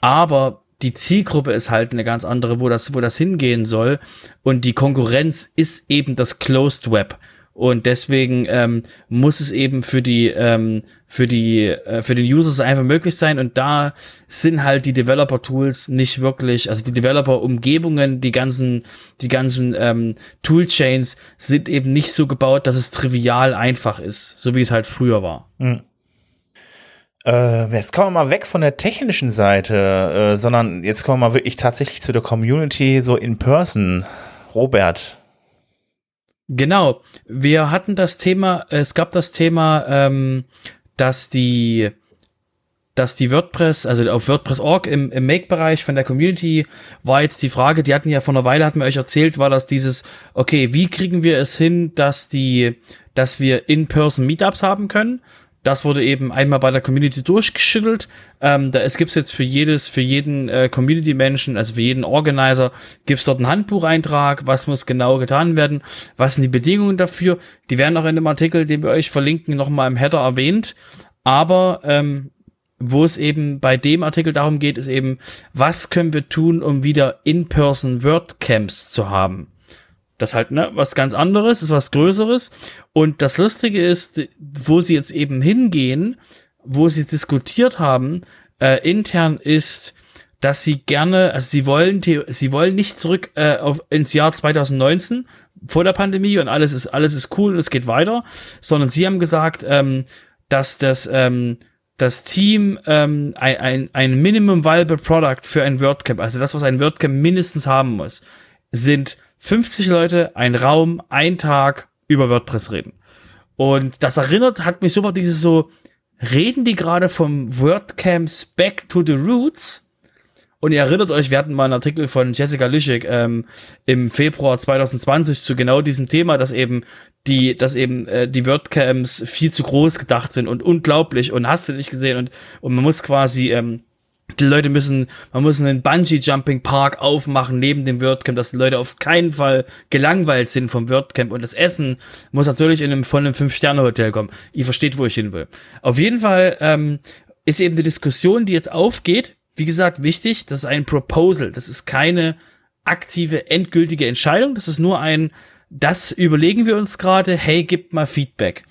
Aber die Zielgruppe ist halt eine ganz andere, wo das, wo das hingehen soll. Und die Konkurrenz ist eben das Closed Web. Und deswegen ähm, muss es eben für die ähm, für die äh, für den Users einfach möglich sein. Und da sind halt die Developer-Tools nicht wirklich, also die Developer-Umgebungen, die ganzen die ganzen ähm, Toolchains sind eben nicht so gebaut, dass es trivial einfach ist, so wie es halt früher war. Mhm. Äh, jetzt kommen wir mal weg von der technischen Seite, äh, sondern jetzt kommen wir mal wirklich tatsächlich zu der Community so in person. Robert, Genau. Wir hatten das Thema, es gab das Thema, ähm, dass die, dass die WordPress, also auf WordPress.org im, im Make-Bereich von der Community war jetzt die Frage, die hatten ja vor einer Weile, hatten wir euch erzählt, war das dieses, okay, wie kriegen wir es hin, dass die, dass wir in-person Meetups haben können? Das wurde eben einmal bei der Community durchgeschüttelt. Ähm, da es gibt's jetzt für jedes, für jeden äh, Community-Menschen, also für jeden Organizer, gibt's dort einen Handbucheintrag, was muss genau getan werden, was sind die Bedingungen dafür. Die werden auch in dem Artikel, den wir euch verlinken, nochmal im Header erwähnt. Aber ähm, wo es eben bei dem Artikel darum geht, ist eben, was können wir tun, um wieder in-person WordCamps zu haben. Das halt, ne, was ganz anderes, ist was Größeres. Und das Lustige ist, wo sie jetzt eben hingehen, wo sie diskutiert haben, äh, intern ist, dass sie gerne, also sie wollen, sie wollen nicht zurück äh, auf, ins Jahr 2019 vor der Pandemie und alles ist alles ist cool und es geht weiter, sondern sie haben gesagt, ähm, dass das ähm, das Team ähm, ein, ein, ein Minimum Viable Product für ein WordCamp, also das, was ein WordCamp mindestens haben muss, sind 50 Leute, ein Raum, ein Tag über WordPress reden. Und das erinnert, hat mich sofort dieses so, reden die gerade vom WordCamps Back to the Roots? Und ihr erinnert euch, wir hatten mal einen Artikel von Jessica Lischek ähm, im Februar 2020 zu genau diesem Thema, dass eben die, dass eben äh, die WordCamps viel zu groß gedacht sind und unglaublich und hast du nicht gesehen und, und man muss quasi ähm, die Leute müssen, man muss einen Bungee-Jumping-Park aufmachen neben dem WordCamp, dass die Leute auf keinen Fall gelangweilt sind vom WordCamp und das Essen muss natürlich in einem, von einem Fünf-Sterne-Hotel kommen. Ihr versteht, wo ich hin will. Auf jeden Fall ähm, ist eben die Diskussion, die jetzt aufgeht, wie gesagt, wichtig, das ist ein Proposal, das ist keine aktive, endgültige Entscheidung, das ist nur ein, das überlegen wir uns gerade, hey, gib mal Feedback.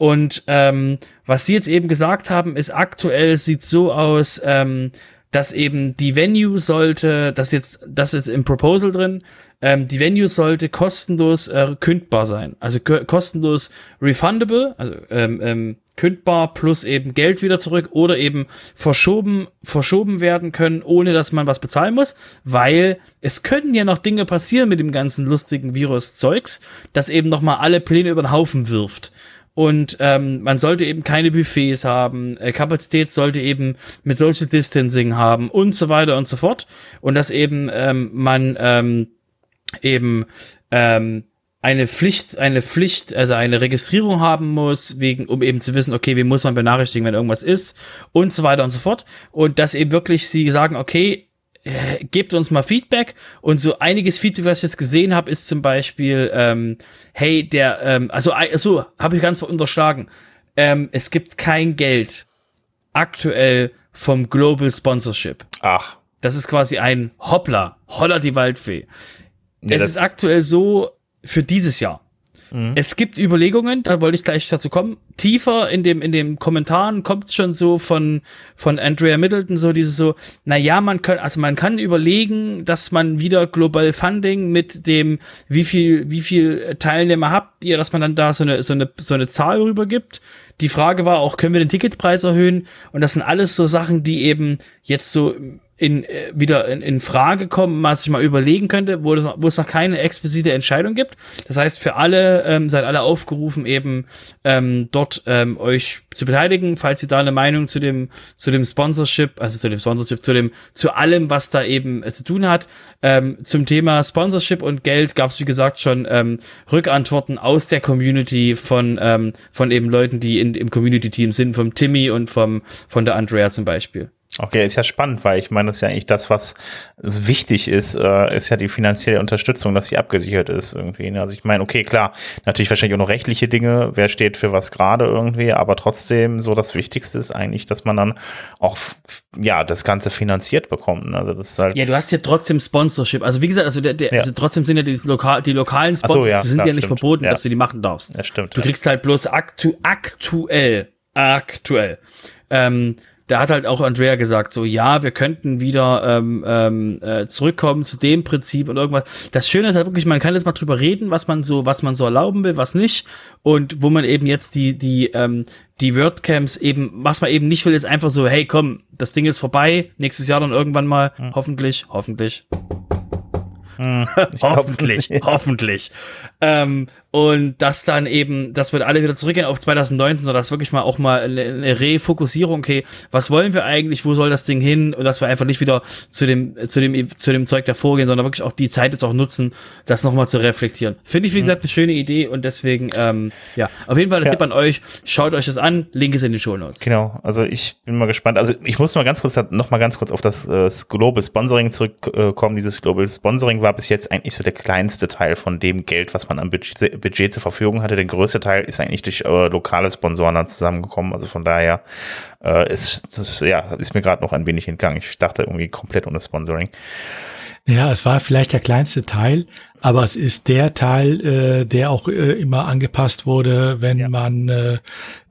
Und ähm, was Sie jetzt eben gesagt haben, ist aktuell sieht so aus, ähm, dass eben die Venue sollte, das jetzt, das ist im Proposal drin, ähm, die Venue sollte kostenlos äh, kündbar sein. Also kostenlos refundable, also ähm, ähm, kündbar plus eben Geld wieder zurück oder eben verschoben, verschoben werden können, ohne dass man was bezahlen muss, weil es können ja noch Dinge passieren mit dem ganzen lustigen Virus-Zeugs, das eben nochmal alle Pläne über den Haufen wirft. Und ähm, man sollte eben keine Buffets haben, äh, Kapazität sollte eben mit Social Distancing haben und so weiter und so fort. Und dass eben ähm, man ähm, eben ähm, eine Pflicht, eine Pflicht, also eine Registrierung haben muss, wegen, um eben zu wissen, okay, wie muss man benachrichtigen, wenn irgendwas ist und so weiter und so fort. Und dass eben wirklich sie sagen, okay, äh, gebt uns mal Feedback. Und so einiges Feedback, was ich jetzt gesehen habe, ist zum Beispiel, ähm, hey, der, ähm, also so habe ich ganz unterschlagen. Ähm, es gibt kein Geld aktuell vom Global Sponsorship. Ach. Das ist quasi ein Hoppla, Holla die Waldfee. Ja, es ist aktuell so für dieses Jahr. Mhm. Es gibt Überlegungen, da wollte ich gleich dazu kommen. Tiefer in dem, in dem Kommentaren kommt es schon so von, von Andrea Middleton, so dieses so, na ja, man kann, also man kann überlegen, dass man wieder Global Funding mit dem, wie viel, wie viel Teilnehmer habt ihr, dass man dann da so eine, so eine, so eine Zahl rübergibt. Die Frage war auch, können wir den Ticketpreis erhöhen? Und das sind alles so Sachen, die eben jetzt so in, äh, wieder in, in Frage kommen, was ich mal überlegen könnte, wo, das, wo es noch keine explizite Entscheidung gibt. Das heißt, für alle ähm, seid alle aufgerufen, eben ähm, dort ähm, euch zu beteiligen, falls ihr da eine Meinung zu dem zu dem Sponsorship, also zu dem Sponsorship, zu dem zu allem, was da eben äh, zu tun hat. Ähm, zum Thema Sponsorship und Geld gab es wie gesagt schon ähm, Rückantworten aus der Community von ähm, von eben Leuten, die in, im Community Team sind, vom Timmy und vom von der Andrea zum Beispiel. Okay, ist ja spannend, weil ich meine, das ist ja eigentlich das, was wichtig ist, äh, ist ja die finanzielle Unterstützung, dass sie abgesichert ist irgendwie. Ne? Also ich meine, okay, klar, natürlich wahrscheinlich auch noch rechtliche Dinge, wer steht für was gerade irgendwie, aber trotzdem so das Wichtigste ist eigentlich, dass man dann auch ja das Ganze finanziert bekommt. Ne? Also das ist halt ja, du hast ja trotzdem Sponsorship. Also wie gesagt, also, der, der, ja. also trotzdem sind ja die, lokal, die lokalen Sponsors, so, ja, die sind klar, ja nicht stimmt. verboten, ja. dass du die machen darfst. Ja, stimmt. Du kriegst halt bloß aktu aktuell, aktuell ähm, da hat halt auch Andrea gesagt, so ja, wir könnten wieder ähm, ähm, äh, zurückkommen zu dem Prinzip und irgendwas. Das Schöne ist halt wirklich, man kann jetzt mal drüber reden, was man so, was man so erlauben will, was nicht. Und wo man eben jetzt die, die, ähm, die WordCamps eben, was man eben nicht will, ist einfach so, hey komm, das Ding ist vorbei, nächstes Jahr dann irgendwann mal, hm. hoffentlich, hoffentlich. Hm, hoffentlich, hoffentlich. Ähm, und das dann eben, dass wir alle wieder zurückgehen auf 2019, so dass wirklich mal auch mal eine, eine Refokussierung, okay, was wollen wir eigentlich, wo soll das Ding hin und dass wir einfach nicht wieder zu dem, zu dem, zu dem Zeug davor gehen, sondern wirklich auch die Zeit jetzt auch nutzen, das nochmal zu reflektieren. Finde ich, wie gesagt, eine schöne Idee und deswegen, ähm, ja, auf jeden Fall der ja. Tipp an euch, schaut euch das an, Link ist in den Show Notes. Genau, also ich bin mal gespannt, also ich muss mal ganz kurz, noch mal ganz kurz auf das, äh, das Global Sponsoring zurückkommen, dieses Global Sponsoring war bis jetzt eigentlich so der kleinste Teil von dem Geld, was man am Budget, Budget zur Verfügung hatte. Der größte Teil ist eigentlich durch äh, lokale Sponsoren dann zusammengekommen. Also von daher äh, ist das ja ist mir gerade noch ein wenig entgangen. Ich dachte irgendwie komplett ohne Sponsoring. Ja, es war vielleicht der kleinste Teil, aber es ist der Teil, äh, der auch äh, immer angepasst wurde, wenn ja. man äh,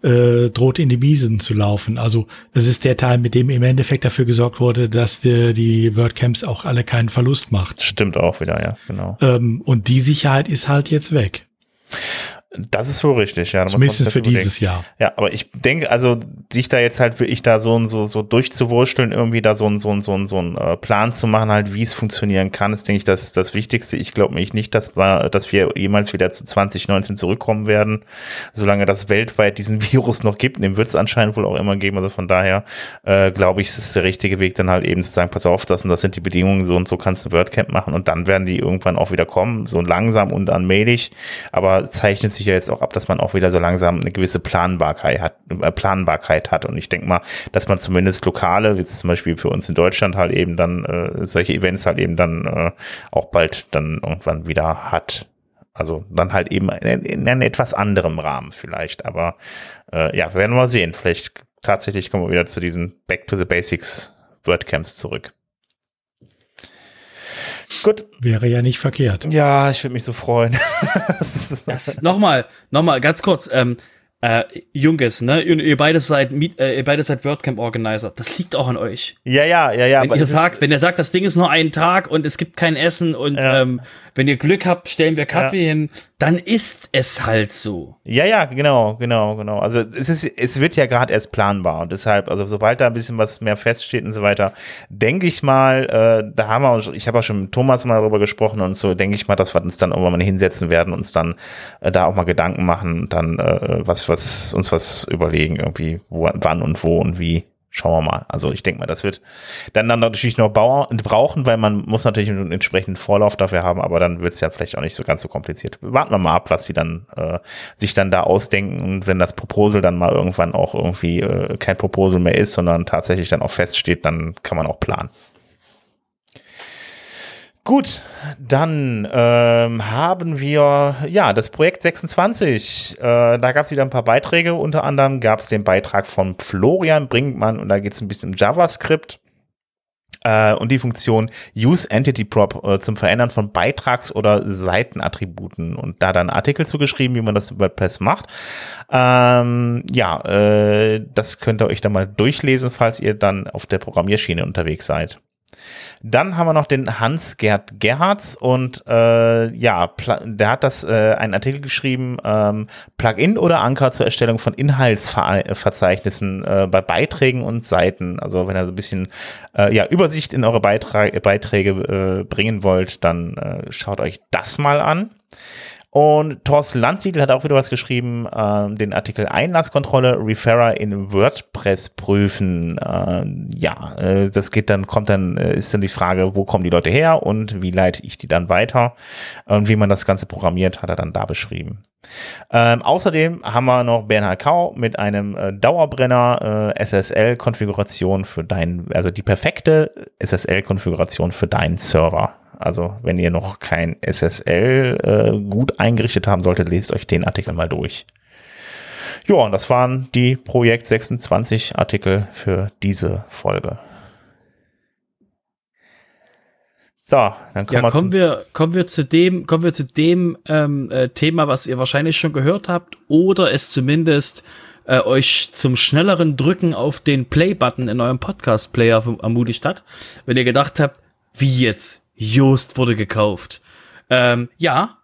äh, droht, in die Wiesen zu laufen. Also es ist der Teil, mit dem im Endeffekt dafür gesorgt wurde, dass die, die WordCamps auch alle keinen Verlust macht. Stimmt auch wieder, ja, genau. Ähm, und die Sicherheit ist halt jetzt weg. Das ist wohl richtig, ja. Zumindest für dieses denken. Jahr. Ja, aber ich denke, also sich da jetzt halt wirklich da so so so durchzuwurschteln, irgendwie da so ein so ein so ein so ein äh, Plan zu machen, halt wie es funktionieren kann, ist denke ich das das Wichtigste. Ich glaube mich nicht, dass wir dass wir jemals wieder zu 2019 zurückkommen werden, solange das weltweit diesen Virus noch gibt. Den wird es anscheinend wohl auch immer geben. Also von daher äh, glaube ich, ist es der richtige Weg, dann halt eben zu sagen, pass auf, das und das sind die Bedingungen, so und so kannst du WordCamp machen und dann werden die irgendwann auch wieder kommen, so langsam und allmählich. Aber zeichnet sich sich ja jetzt auch ab, dass man auch wieder so langsam eine gewisse Planbarkeit hat, äh, Planbarkeit hat. Und ich denke mal, dass man zumindest lokale, wie zum Beispiel für uns in Deutschland halt eben dann äh, solche Events halt eben dann äh, auch bald dann irgendwann wieder hat. Also dann halt eben in, in einem etwas anderem Rahmen vielleicht. Aber äh, ja, werden wir mal sehen. Vielleicht tatsächlich kommen wir wieder zu diesen Back to the Basics WordCamps zurück. Gut. Wäre ja nicht verkehrt. Ja, ich würde mich so freuen. nochmal, nochmal, ganz kurz. Ähm, äh, Junges, ne? Ihr, ihr beide seid, äh, ihr beide seid WordCamp Organizer. Das liegt auch an euch. Ja, ja, ja, ja. Wenn ihr sagt, wenn ihr sagt, das Ding ist nur ein Tag und es gibt kein Essen und ja. ähm, wenn ihr Glück habt, stellen wir Kaffee ja. hin, dann ist es halt so. Ja, ja, genau, genau, genau. Also es ist, es wird ja gerade erst planbar und deshalb, also sobald da ein bisschen was mehr feststeht und so weiter, denke ich mal, äh, da haben wir, ich habe auch schon mit Thomas mal darüber gesprochen und so, denke ich mal, dass wir uns dann irgendwann mal hinsetzen werden, uns dann äh, da auch mal Gedanken machen und dann äh, was, was, uns was überlegen, irgendwie, wo, wann und wo und wie. Schauen wir mal. Also ich denke mal, das wird dann, dann natürlich noch brauchen, weil man muss natürlich einen entsprechenden Vorlauf dafür haben, aber dann wird es ja vielleicht auch nicht so ganz so kompliziert. Warten wir mal ab, was sie dann äh, sich dann da ausdenken und wenn das Proposal dann mal irgendwann auch irgendwie äh, kein Proposal mehr ist, sondern tatsächlich dann auch feststeht, dann kann man auch planen. Gut, dann ähm, haben wir ja das Projekt 26. Äh, da gab es wieder ein paar Beiträge. Unter anderem gab es den Beitrag von Florian Brinkmann und da geht es ein bisschen um JavaScript äh, und die Funktion Use Entity Prop äh, zum Verändern von Beitrags- oder Seitenattributen und da dann Artikel zugeschrieben, wie man das in WordPress macht. Ähm, ja, äh, das könnt ihr euch dann mal durchlesen, falls ihr dann auf der Programmierschiene unterwegs seid. Dann haben wir noch den Hans-Gerd Gerhards und äh, ja, der hat das äh, einen Artikel geschrieben, ähm, Plugin oder Anker zur Erstellung von Inhaltsverzeichnissen äh, bei Beiträgen und Seiten. Also wenn ihr so ein bisschen äh, ja, Übersicht in eure Beitra Beiträge äh, bringen wollt, dann äh, schaut euch das mal an. Und Thorsten Landsiedel hat auch wieder was geschrieben, äh, den Artikel Einlasskontrolle, Referrer in WordPress prüfen. Äh, ja, äh, das geht dann, kommt dann, äh, ist dann die Frage, wo kommen die Leute her und wie leite ich die dann weiter? Und wie man das Ganze programmiert, hat er dann da beschrieben. Ähm, außerdem haben wir noch Bernhard Kau mit einem äh, Dauerbrenner äh, SSL-Konfiguration für deinen, also die perfekte SSL-Konfiguration für deinen Server. Also wenn ihr noch kein SSL äh, gut eingerichtet haben solltet, lest euch den Artikel mal durch. Ja, und das waren die Projekt 26 Artikel für diese Folge. So, dann kommen, ja, wir, kommen wir kommen wir zu dem kommen wir zu dem ähm, äh, Thema, was ihr wahrscheinlich schon gehört habt oder es zumindest äh, euch zum schnelleren Drücken auf den Play-Button in eurem Podcast-Player ermutigt hat, wenn ihr gedacht habt, wie jetzt Joost wurde gekauft. Ähm, ja,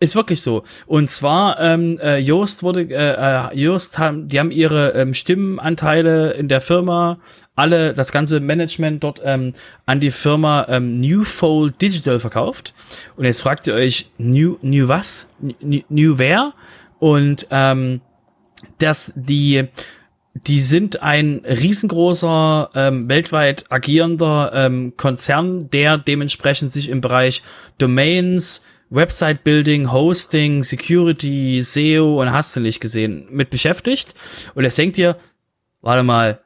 ist wirklich so. Und zwar, ähm, äh, Joost wurde, äh, äh, Joost haben, die haben ihre ähm, Stimmenanteile in der Firma, alle, das ganze Management dort ähm, an die Firma ähm, Newfold Digital verkauft. Und jetzt fragt ihr euch, New, New was? New, New wer? Und ähm, dass die die sind ein riesengroßer, ähm, weltweit agierender ähm, Konzern, der dementsprechend sich im Bereich Domains, Website Building, Hosting, Security, SEO und hast du nicht gesehen mit beschäftigt. Und jetzt denkt ihr, warte mal,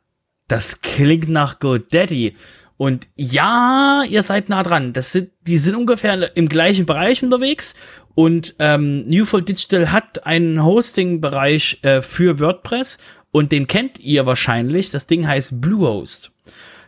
das klingt nach GoDaddy. Und ja, ihr seid nah dran. Das sind, die sind ungefähr im gleichen Bereich unterwegs. Und ähm, Newfold Digital hat einen Hosting-Bereich äh, für WordPress und den kennt ihr wahrscheinlich. Das Ding heißt Bluehost.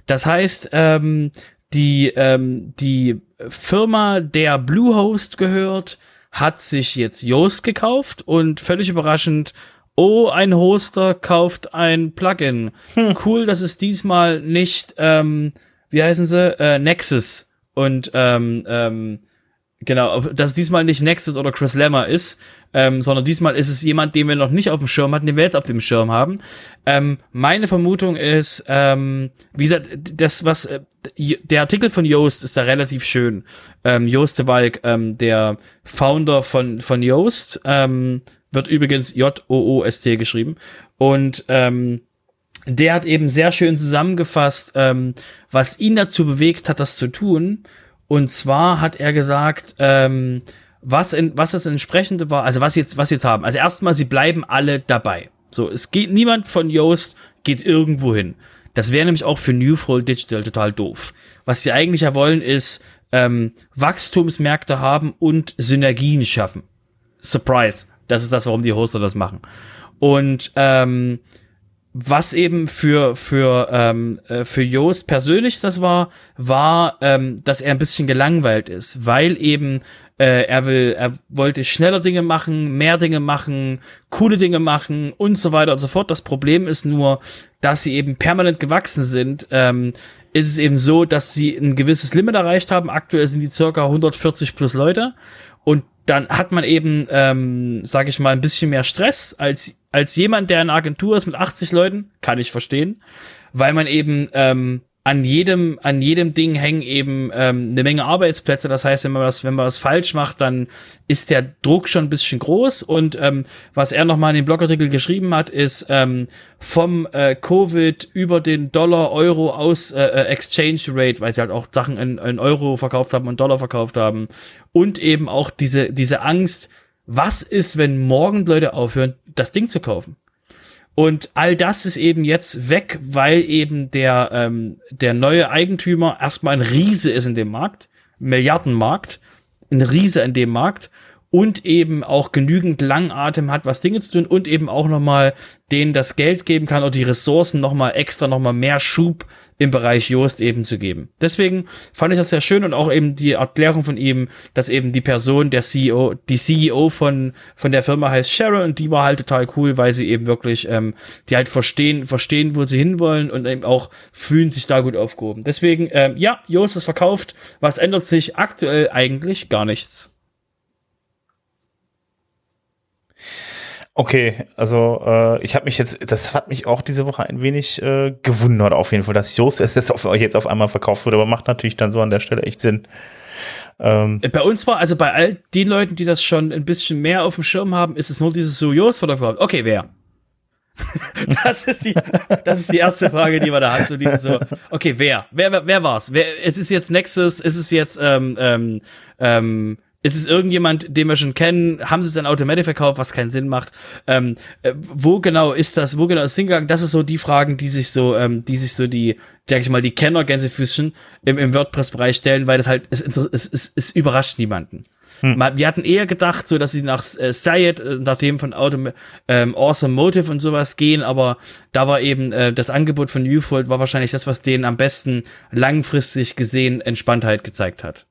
Das heißt, ähm, die, ähm, die Firma, der Bluehost gehört, hat sich jetzt Yoast gekauft und völlig überraschend, oh, ein Hoster kauft ein Plugin. Hm. Cool, dass es diesmal nicht, ähm, wie heißen sie, äh, Nexus und ähm, ähm, Genau, dass es diesmal nicht Nexus oder Chris Lemmer ist, ähm, sondern diesmal ist es jemand, den wir noch nicht auf dem Schirm hatten, den wir jetzt auf dem Schirm haben. Ähm, meine Vermutung ist, ähm, wie gesagt, das, was äh, der Artikel von Yoast ist da relativ schön. Ähm, Joost de Walk, ähm, der Founder von, von Yoast, ähm, wird übrigens J-O-O-S-T geschrieben. Und ähm, der hat eben sehr schön zusammengefasst, ähm, was ihn dazu bewegt hat, das zu tun. Und zwar hat er gesagt, ähm, was, in, was das entsprechende war, also was jetzt, was jetzt haben. Also erstmal, sie bleiben alle dabei. So, es geht niemand von Yoast geht irgendwo hin. Das wäre nämlich auch für Newfold Digital total doof. Was sie eigentlich ja wollen, ist ähm, Wachstumsmärkte haben und Synergien schaffen. Surprise. Das ist das, warum die Hoster das machen. Und ähm, was eben für für ähm, äh, für Joost persönlich das war, war, ähm, dass er ein bisschen gelangweilt ist, weil eben Äh, er will, er wollte schneller Dinge machen, mehr Dinge machen, coole Dinge machen und so weiter und so fort. Das Problem ist nur, dass sie eben permanent gewachsen sind. Ähm, ist es eben so, dass sie ein gewisses Limit erreicht haben. Aktuell sind die circa 140 plus Leute und dann hat man eben, ähm, sage ich mal, ein bisschen mehr Stress als als jemand, der in einer Agentur ist mit 80 Leuten, kann ich verstehen, weil man eben ähm, an jedem, an jedem Ding hängen eben ähm, eine Menge Arbeitsplätze. Das heißt, wenn man was, wenn man was falsch macht, dann ist der Druck schon ein bisschen groß. Und ähm, was er nochmal in dem Blogartikel geschrieben hat, ist ähm, vom äh, Covid über den Dollar, Euro aus äh, äh, Exchange Rate, weil sie halt auch Sachen in, in Euro verkauft haben und Dollar verkauft haben. Und eben auch diese, diese Angst, was ist, wenn morgen Leute aufhören, das Ding zu kaufen? Und all das ist eben jetzt weg, weil eben der, ähm, der neue Eigentümer erstmal ein Riese ist in dem Markt, Milliardenmarkt, ein Riese in dem Markt und eben auch genügend Langatem hat, was Dinge zu tun und eben auch nochmal denen das Geld geben kann oder die Ressourcen nochmal extra nochmal mehr Schub im Bereich Joost eben zu geben. Deswegen fand ich das sehr schön und auch eben die Erklärung von ihm, dass eben die Person, der CEO, die CEO von, von der Firma heißt Sharon und die war halt total cool, weil sie eben wirklich, ähm, die halt verstehen, verstehen, wo sie hinwollen und eben auch fühlen sich da gut aufgehoben. Deswegen, ähm, ja, Joost ist verkauft. Was ändert sich aktuell eigentlich? Gar nichts. Okay, also äh, ich habe mich jetzt, das hat mich auch diese Woche ein wenig äh, gewundert auf jeden Fall, dass Jost es jetzt auf jetzt auf einmal verkauft wurde, aber macht natürlich dann so an der Stelle echt Sinn. Ähm, bei uns war, also bei all den Leuten, die das schon ein bisschen mehr auf dem Schirm haben, ist es nur dieses so, Jost wurde verkauft. Okay, wer? das ist die, das ist die erste Frage, die man da hat. So, die, so okay, wer? Wer, wer, wer war's? Wer, es ist jetzt Nexus, ist es jetzt ähm, ähm, ähm, ist es irgendjemand, den wir schon kennen? Haben sie es an Automatic verkauft, was keinen Sinn macht? Ähm, äh, wo genau ist das? Wo genau ist es hingegangen? Das ist so die Fragen, die sich so, ähm, die sich so die, sag ich mal, die Kenner Gänsefüßchen im, im WordPress-Bereich stellen, weil das halt, es, es, es, es überrascht niemanden. Hm. Wir hatten eher gedacht, so dass sie nach äh, Sayed, äh, nach dem von Auto, ähm, Awesome Motive und sowas gehen, aber da war eben äh, das Angebot von Ufold war wahrscheinlich das, was denen am besten langfristig gesehen Entspanntheit gezeigt hat.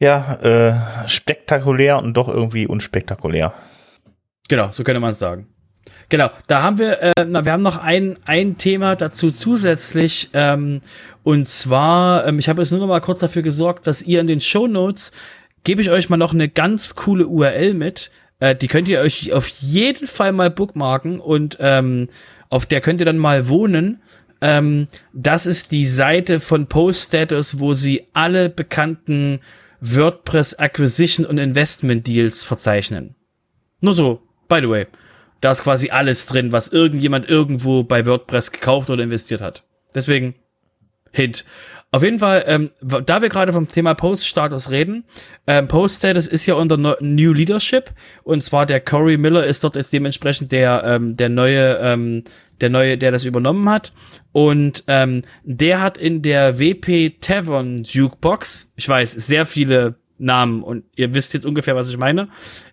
Ja, äh, spektakulär und doch irgendwie unspektakulär. Genau, so könnte man es sagen. Genau, da haben wir, äh, na, wir haben noch ein, ein Thema dazu zusätzlich, ähm, und zwar, ähm, ich habe jetzt nur noch mal kurz dafür gesorgt, dass ihr in den Show Notes gebe ich euch mal noch eine ganz coole URL mit, äh, die könnt ihr euch auf jeden Fall mal bookmarken und ähm, auf der könnt ihr dann mal wohnen. Ähm, das ist die Seite von Post Status, wo sie alle bekannten WordPress Acquisition und Investment Deals verzeichnen. Nur so, by the way. Da ist quasi alles drin, was irgendjemand irgendwo bei WordPress gekauft oder investiert hat. Deswegen, Hint. Auf jeden Fall, ähm, da wir gerade vom Thema Post-Status reden, ähm, Post-Status ist ja unter New Leadership und zwar der Corey Miller ist dort jetzt dementsprechend der, ähm, der neue, ähm, der neue, der das übernommen hat und ähm, der hat in der WP Tavern Jukebox, ich weiß, sehr viele Namen und ihr wisst jetzt ungefähr, was ich meine,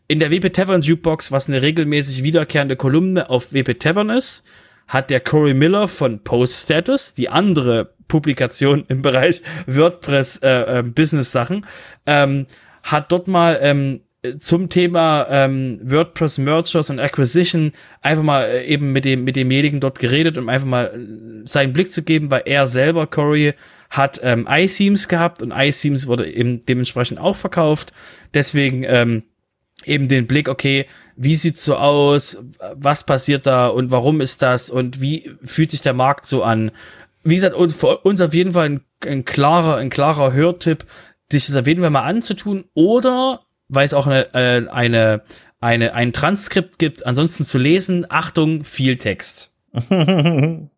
in der WP Tavern Jukebox, was eine regelmäßig wiederkehrende Kolumne auf WP Tavern ist, hat der Corey Miller von Post Status, die andere Publikation im Bereich WordPress äh, äh, Business Sachen, ähm, hat dort mal ähm, zum Thema ähm, WordPress Mergers und Acquisition einfach mal äh, eben mit dem mit demjenigen dort geredet, um einfach mal äh, seinen Blick zu geben, weil er selber Corey hat ähm, iSeams gehabt und iSeams wurde eben dementsprechend auch verkauft. Deswegen ähm, eben den Blick, okay, wie sieht's so aus, was passiert da und warum ist das und wie fühlt sich der Markt so an? Wie gesagt, für uns auf jeden Fall ein, ein klarer, ein klarer Hörtipp, sich das auf jeden Fall mal anzutun oder, weil es auch eine, äh, eine, eine, ein Transkript gibt, ansonsten zu lesen, Achtung, viel Text.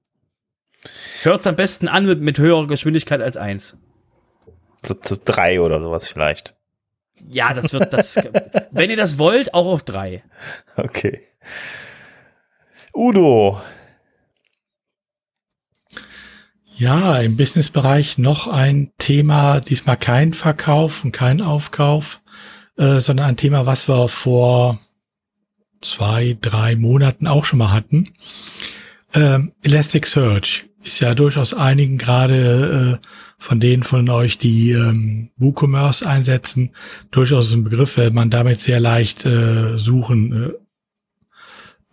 Hört's am besten an mit, mit höherer Geschwindigkeit als eins. Zu, zu drei oder sowas vielleicht. Ja, das wird das. wenn ihr das wollt, auch auf drei. Okay. Udo. Ja, im Businessbereich noch ein Thema, diesmal kein Verkauf und kein Aufkauf, äh, sondern ein Thema, was wir vor zwei, drei Monaten auch schon mal hatten. Ähm, Elasticsearch ist ja durchaus einigen, gerade äh, von denen von euch, die ähm, WooCommerce einsetzen, durchaus ein Begriff, weil man damit sehr leicht äh, suchen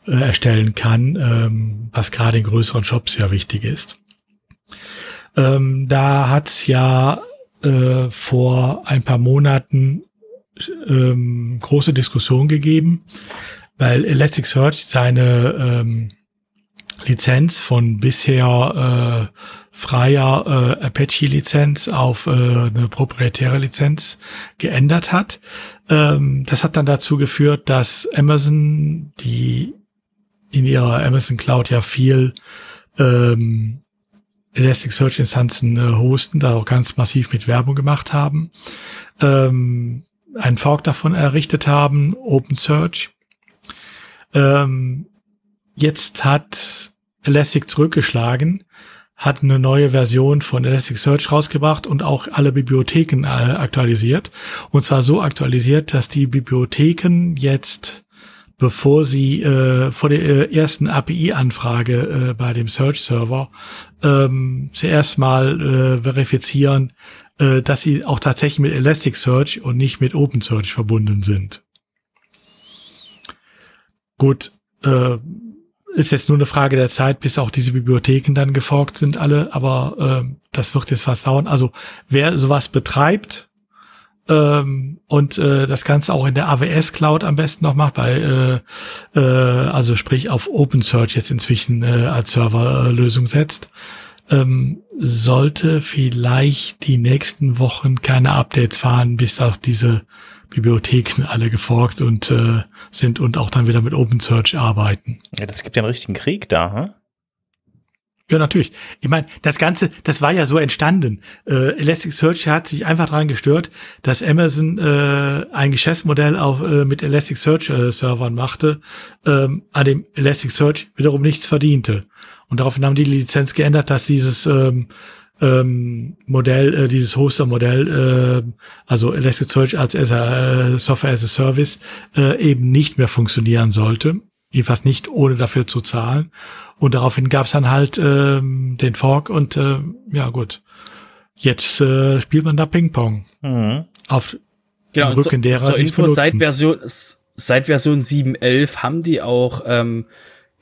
äh, äh, erstellen kann, ähm, was gerade in größeren Shops ja wichtig ist. Ähm, da hat's ja äh, vor ein paar Monaten ähm, große Diskussion gegeben, weil Elasticsearch seine ähm, Lizenz von bisher äh, freier äh, Apache-Lizenz auf äh, eine proprietäre Lizenz geändert hat. Ähm, das hat dann dazu geführt, dass Amazon, die in ihrer Amazon Cloud ja viel ähm, Elasticsearch-Instanzen äh, hosten, da auch ganz massiv mit Werbung gemacht haben, ähm, einen Fork davon errichtet haben, OpenSearch. Ähm, jetzt hat Elastic zurückgeschlagen, hat eine neue Version von Elasticsearch rausgebracht und auch alle Bibliotheken äh, aktualisiert. Und zwar so aktualisiert, dass die Bibliotheken jetzt, bevor sie äh, vor der äh, ersten API-Anfrage äh, bei dem Search-Server ähm, zuerst mal äh, verifizieren, äh, dass sie auch tatsächlich mit Elasticsearch und nicht mit OpenSearch verbunden sind. Gut, äh, ist jetzt nur eine Frage der Zeit, bis auch diese Bibliotheken dann geforkt sind alle, aber äh, das wird jetzt was dauern. Also wer sowas betreibt ähm, und äh, das Ganze auch in der AWS Cloud am besten noch macht, bei äh, äh, also sprich auf OpenSearch jetzt inzwischen äh, als Serverlösung setzt, ähm, sollte vielleicht die nächsten Wochen keine Updates fahren, bis auch diese Bibliotheken alle geforkt und äh, sind und auch dann wieder mit OpenSearch arbeiten. Ja, das gibt ja einen richtigen Krieg da, hm? Ja, natürlich. Ich meine, das Ganze, das war ja so entstanden. Äh, Elasticsearch hat sich einfach daran gestört, dass Amazon äh, ein Geschäftsmodell auf, äh, mit Elasticsearch-Servern äh, machte, ähm, an dem Elasticsearch wiederum nichts verdiente. Und daraufhin haben die, die Lizenz geändert, dass dieses ähm, ähm, Modell, äh, dieses Hoster-Modell, äh, also Elasticsearch als äh, Software as a Service, äh, eben nicht mehr funktionieren sollte. Jedenfalls nicht, ohne dafür zu zahlen. Und daraufhin gab es dann halt ähm, den Fork und äh, ja gut, jetzt äh, spielt man da Ping-Pong. Mhm. Auf genau, dem Rücken so, derer, so die Info, seit Version, seit Version 7.11 haben die auch ähm,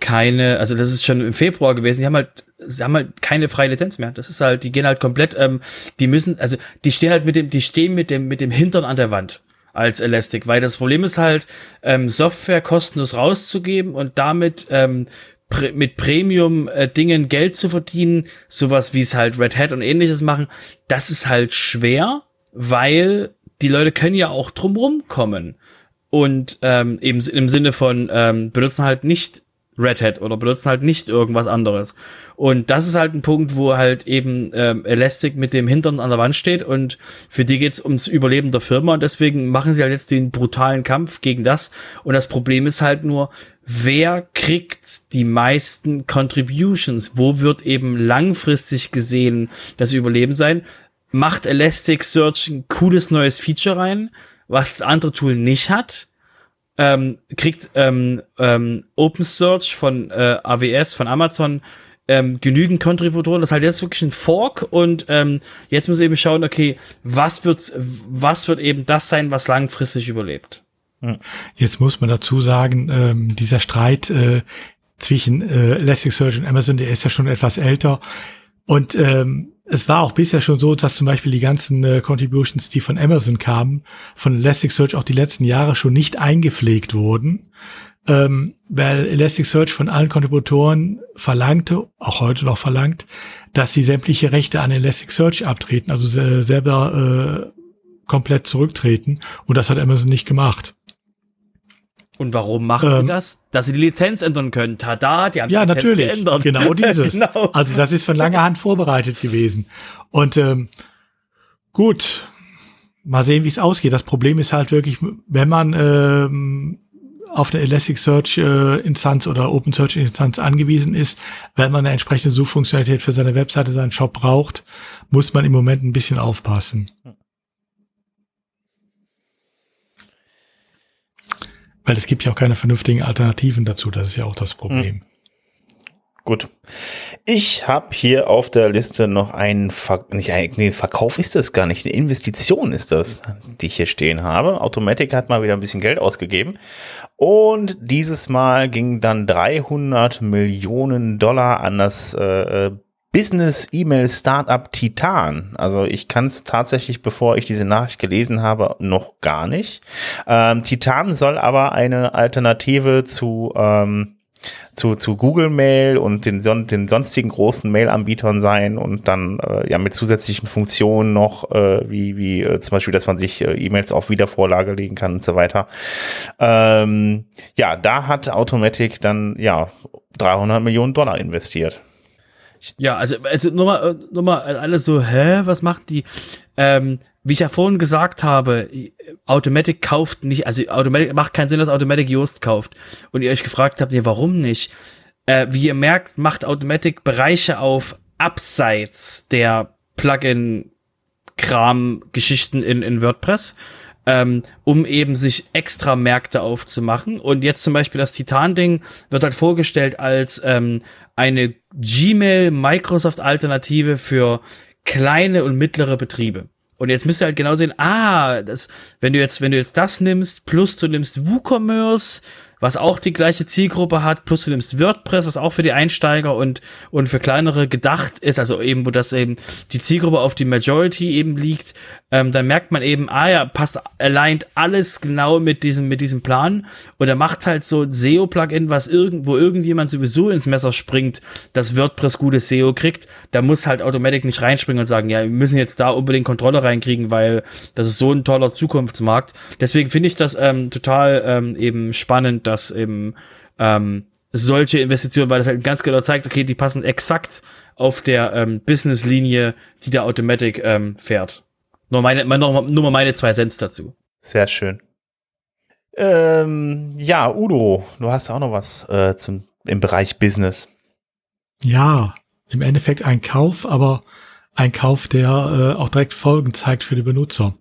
keine, also das ist schon im Februar gewesen, die haben halt sie haben halt keine freie Lizenz mehr. Das ist halt, die gehen halt komplett, ähm, die müssen, also die stehen halt mit dem, die stehen mit dem, mit dem Hintern an der Wand als Elastic, weil das Problem ist halt, ähm, Software kostenlos rauszugeben und damit ähm, pr mit Premium-Dingen äh, Geld zu verdienen, sowas wie es halt Red Hat und ähnliches machen, das ist halt schwer, weil die Leute können ja auch drumrum kommen und ähm, eben im Sinne von ähm, benutzen halt nicht Red Hat oder benutzen halt nicht irgendwas anderes. Und das ist halt ein Punkt, wo halt eben ähm, Elastic mit dem Hintern an der Wand steht und für die geht's ums Überleben der Firma und deswegen machen sie halt jetzt den brutalen Kampf gegen das. Und das Problem ist halt nur, wer kriegt die meisten Contributions? Wo wird eben langfristig gesehen das Überleben sein? Macht Elasticsearch ein cooles neues Feature rein, was das andere Tool nicht hat? Ähm, kriegt ähm, ähm, OpenSearch von äh, AWS, von Amazon ähm, genügend Kontributoren. Das ist halt jetzt wirklich ein Fork und ähm, jetzt muss eben schauen, okay, was wird, was wird eben das sein, was langfristig überlebt. Jetzt muss man dazu sagen, ähm, dieser Streit äh, zwischen äh, Elasticsearch und Amazon, der ist ja schon etwas älter. Und ähm, es war auch bisher schon so, dass zum Beispiel die ganzen äh, Contributions, die von Amazon kamen, von Elasticsearch auch die letzten Jahre schon nicht eingepflegt wurden, ähm, weil Elasticsearch von allen Kontributoren verlangte, auch heute noch verlangt, dass sie sämtliche Rechte an Elasticsearch abtreten, also selber äh, komplett zurücktreten. Und das hat Amazon nicht gemacht. Und warum machen ähm, die das? Dass sie die Lizenz ändern können. Tada, die haben ja, die natürlich. geändert. Genau dieses. genau. Also das ist von langer Hand vorbereitet gewesen. Und ähm, gut, mal sehen, wie es ausgeht. Das Problem ist halt wirklich, wenn man ähm, auf eine Elasticsearch äh, Instanz oder OpenSearch Instanz angewiesen ist, wenn man eine entsprechende Suchfunktionalität für seine Webseite, seinen Shop braucht, muss man im Moment ein bisschen aufpassen. Weil es gibt ja auch keine vernünftigen Alternativen dazu, das ist ja auch das Problem. Gut. Ich habe hier auf der Liste noch einen Ver nicht nee, Verkauf ist das gar nicht, eine Investition ist das, die ich hier stehen habe. Automatic hat mal wieder ein bisschen Geld ausgegeben und dieses Mal ging dann 300 Millionen Dollar an das äh, Business E-Mail Startup Titan. Also ich kann es tatsächlich, bevor ich diese Nachricht gelesen habe, noch gar nicht. Ähm, Titan soll aber eine Alternative zu ähm, zu, zu Google Mail und den, den sonstigen großen Mail-Anbietern sein und dann äh, ja mit zusätzlichen Funktionen noch, äh, wie, wie äh, zum Beispiel, dass man sich äh, E-Mails auf Wiedervorlage legen kann und so weiter. Ähm, ja, da hat Automatic dann ja 300 Millionen Dollar investiert. Ja, also, also nur mal, äh, nur mal alles so, hä, was macht die? Ähm, wie ich ja vorhin gesagt habe, Automatic kauft nicht, also Automatic macht keinen Sinn, dass Automatic Yoast kauft. Und ihr euch gefragt habt, nee, warum nicht? Äh, wie ihr merkt, macht Automatic Bereiche auf abseits der Plugin-Kram-Geschichten in, in WordPress, ähm, um eben sich extra Märkte aufzumachen. Und jetzt zum Beispiel das Titan-Ding wird halt vorgestellt als ähm, eine Gmail-Microsoft-Alternative für kleine und mittlere Betriebe. Und jetzt müsst ihr halt genau sehen, ah, das, wenn du jetzt, wenn du jetzt das nimmst, plus du nimmst WooCommerce, was auch die gleiche Zielgruppe hat, plus du nimmst WordPress, was auch für die Einsteiger und, und für kleinere gedacht ist, also eben, wo das eben die Zielgruppe auf die Majority eben liegt, ähm, dann merkt man eben, ah ja, passt, aligned alles genau mit diesem, mit diesem Plan und er macht halt so ein SEO-Plugin, was irgend, wo irgendjemand sowieso ins Messer springt, dass WordPress gutes SEO kriegt, da muss halt Automatic nicht reinspringen und sagen, ja, wir müssen jetzt da unbedingt Kontrolle reinkriegen, weil das ist so ein toller Zukunftsmarkt. Deswegen finde ich das ähm, total ähm, eben spannend, dass eben ähm, solche Investitionen, weil das halt ganz genau zeigt, okay, die passen exakt auf der ähm, Business-Linie, die der Automatic ähm, fährt. Nur meine, nur, nur mal meine zwei Cents dazu. Sehr schön. Ähm, ja, Udo, du hast auch noch was äh, zum, im Bereich Business. Ja, im Endeffekt ein Kauf, aber ein Kauf, der äh, auch direkt Folgen zeigt für die Benutzer.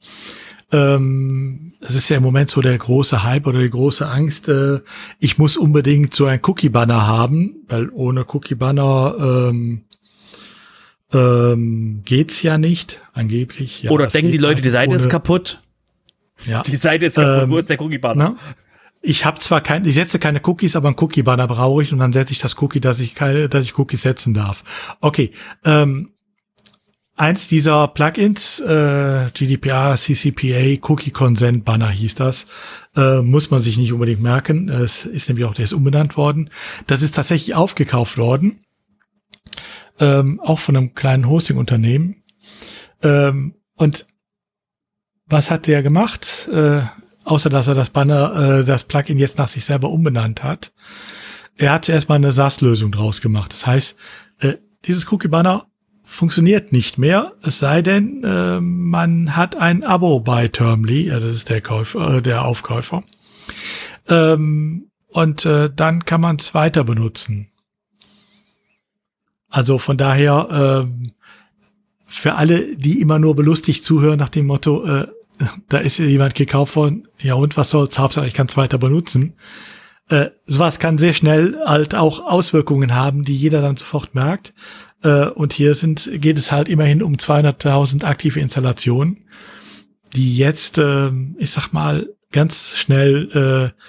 Ähm, das ist ja im Moment so der große Hype oder die große Angst. Äh, ich muss unbedingt so ein Cookie-Banner haben, weil ohne Cookie-Banner ähm, ähm, geht's ja nicht, angeblich. Ja, oder denken die Leute, die Seite ist kaputt? Ja. Die Seite ist kaputt, ähm, wo ist der Cookie-Banner? Ich habe zwar kein, ich setze keine Cookies, aber ein Cookie-Banner brauche ich und dann setze ich das Cookie, dass ich keine, dass ich Cookies setzen darf. Okay, ähm, eins dieser Plugins, äh, GDPR, CCPA, Cookie Consent Banner hieß das, äh, muss man sich nicht unbedingt merken. Es ist nämlich auch der ist umbenannt worden. Das ist tatsächlich aufgekauft worden, ähm, auch von einem kleinen Hosting-Unternehmen. Ähm, und was hat der gemacht? Äh, außer dass er das Banner, äh, das Plugin jetzt nach sich selber umbenannt hat. Er hat zuerst mal eine SaaS-Lösung draus gemacht. Das heißt, äh, dieses Cookie-Banner funktioniert nicht mehr, es sei denn, äh, man hat ein Abo bei Termly, ja, das ist der Käufer, äh, der Aufkäufer. Ähm, und äh, dann kann man es weiter benutzen. Also von daher, äh, für alle, die immer nur belustigt zuhören nach dem Motto, äh, da ist jemand gekauft worden, ja und was soll's, Hauptsache ich kann es weiter benutzen. Äh, sowas kann sehr schnell halt auch Auswirkungen haben, die jeder dann sofort merkt. Äh, und hier sind, geht es halt immerhin um 200.000 aktive Installationen, die jetzt, äh, ich sag mal, ganz schnell äh,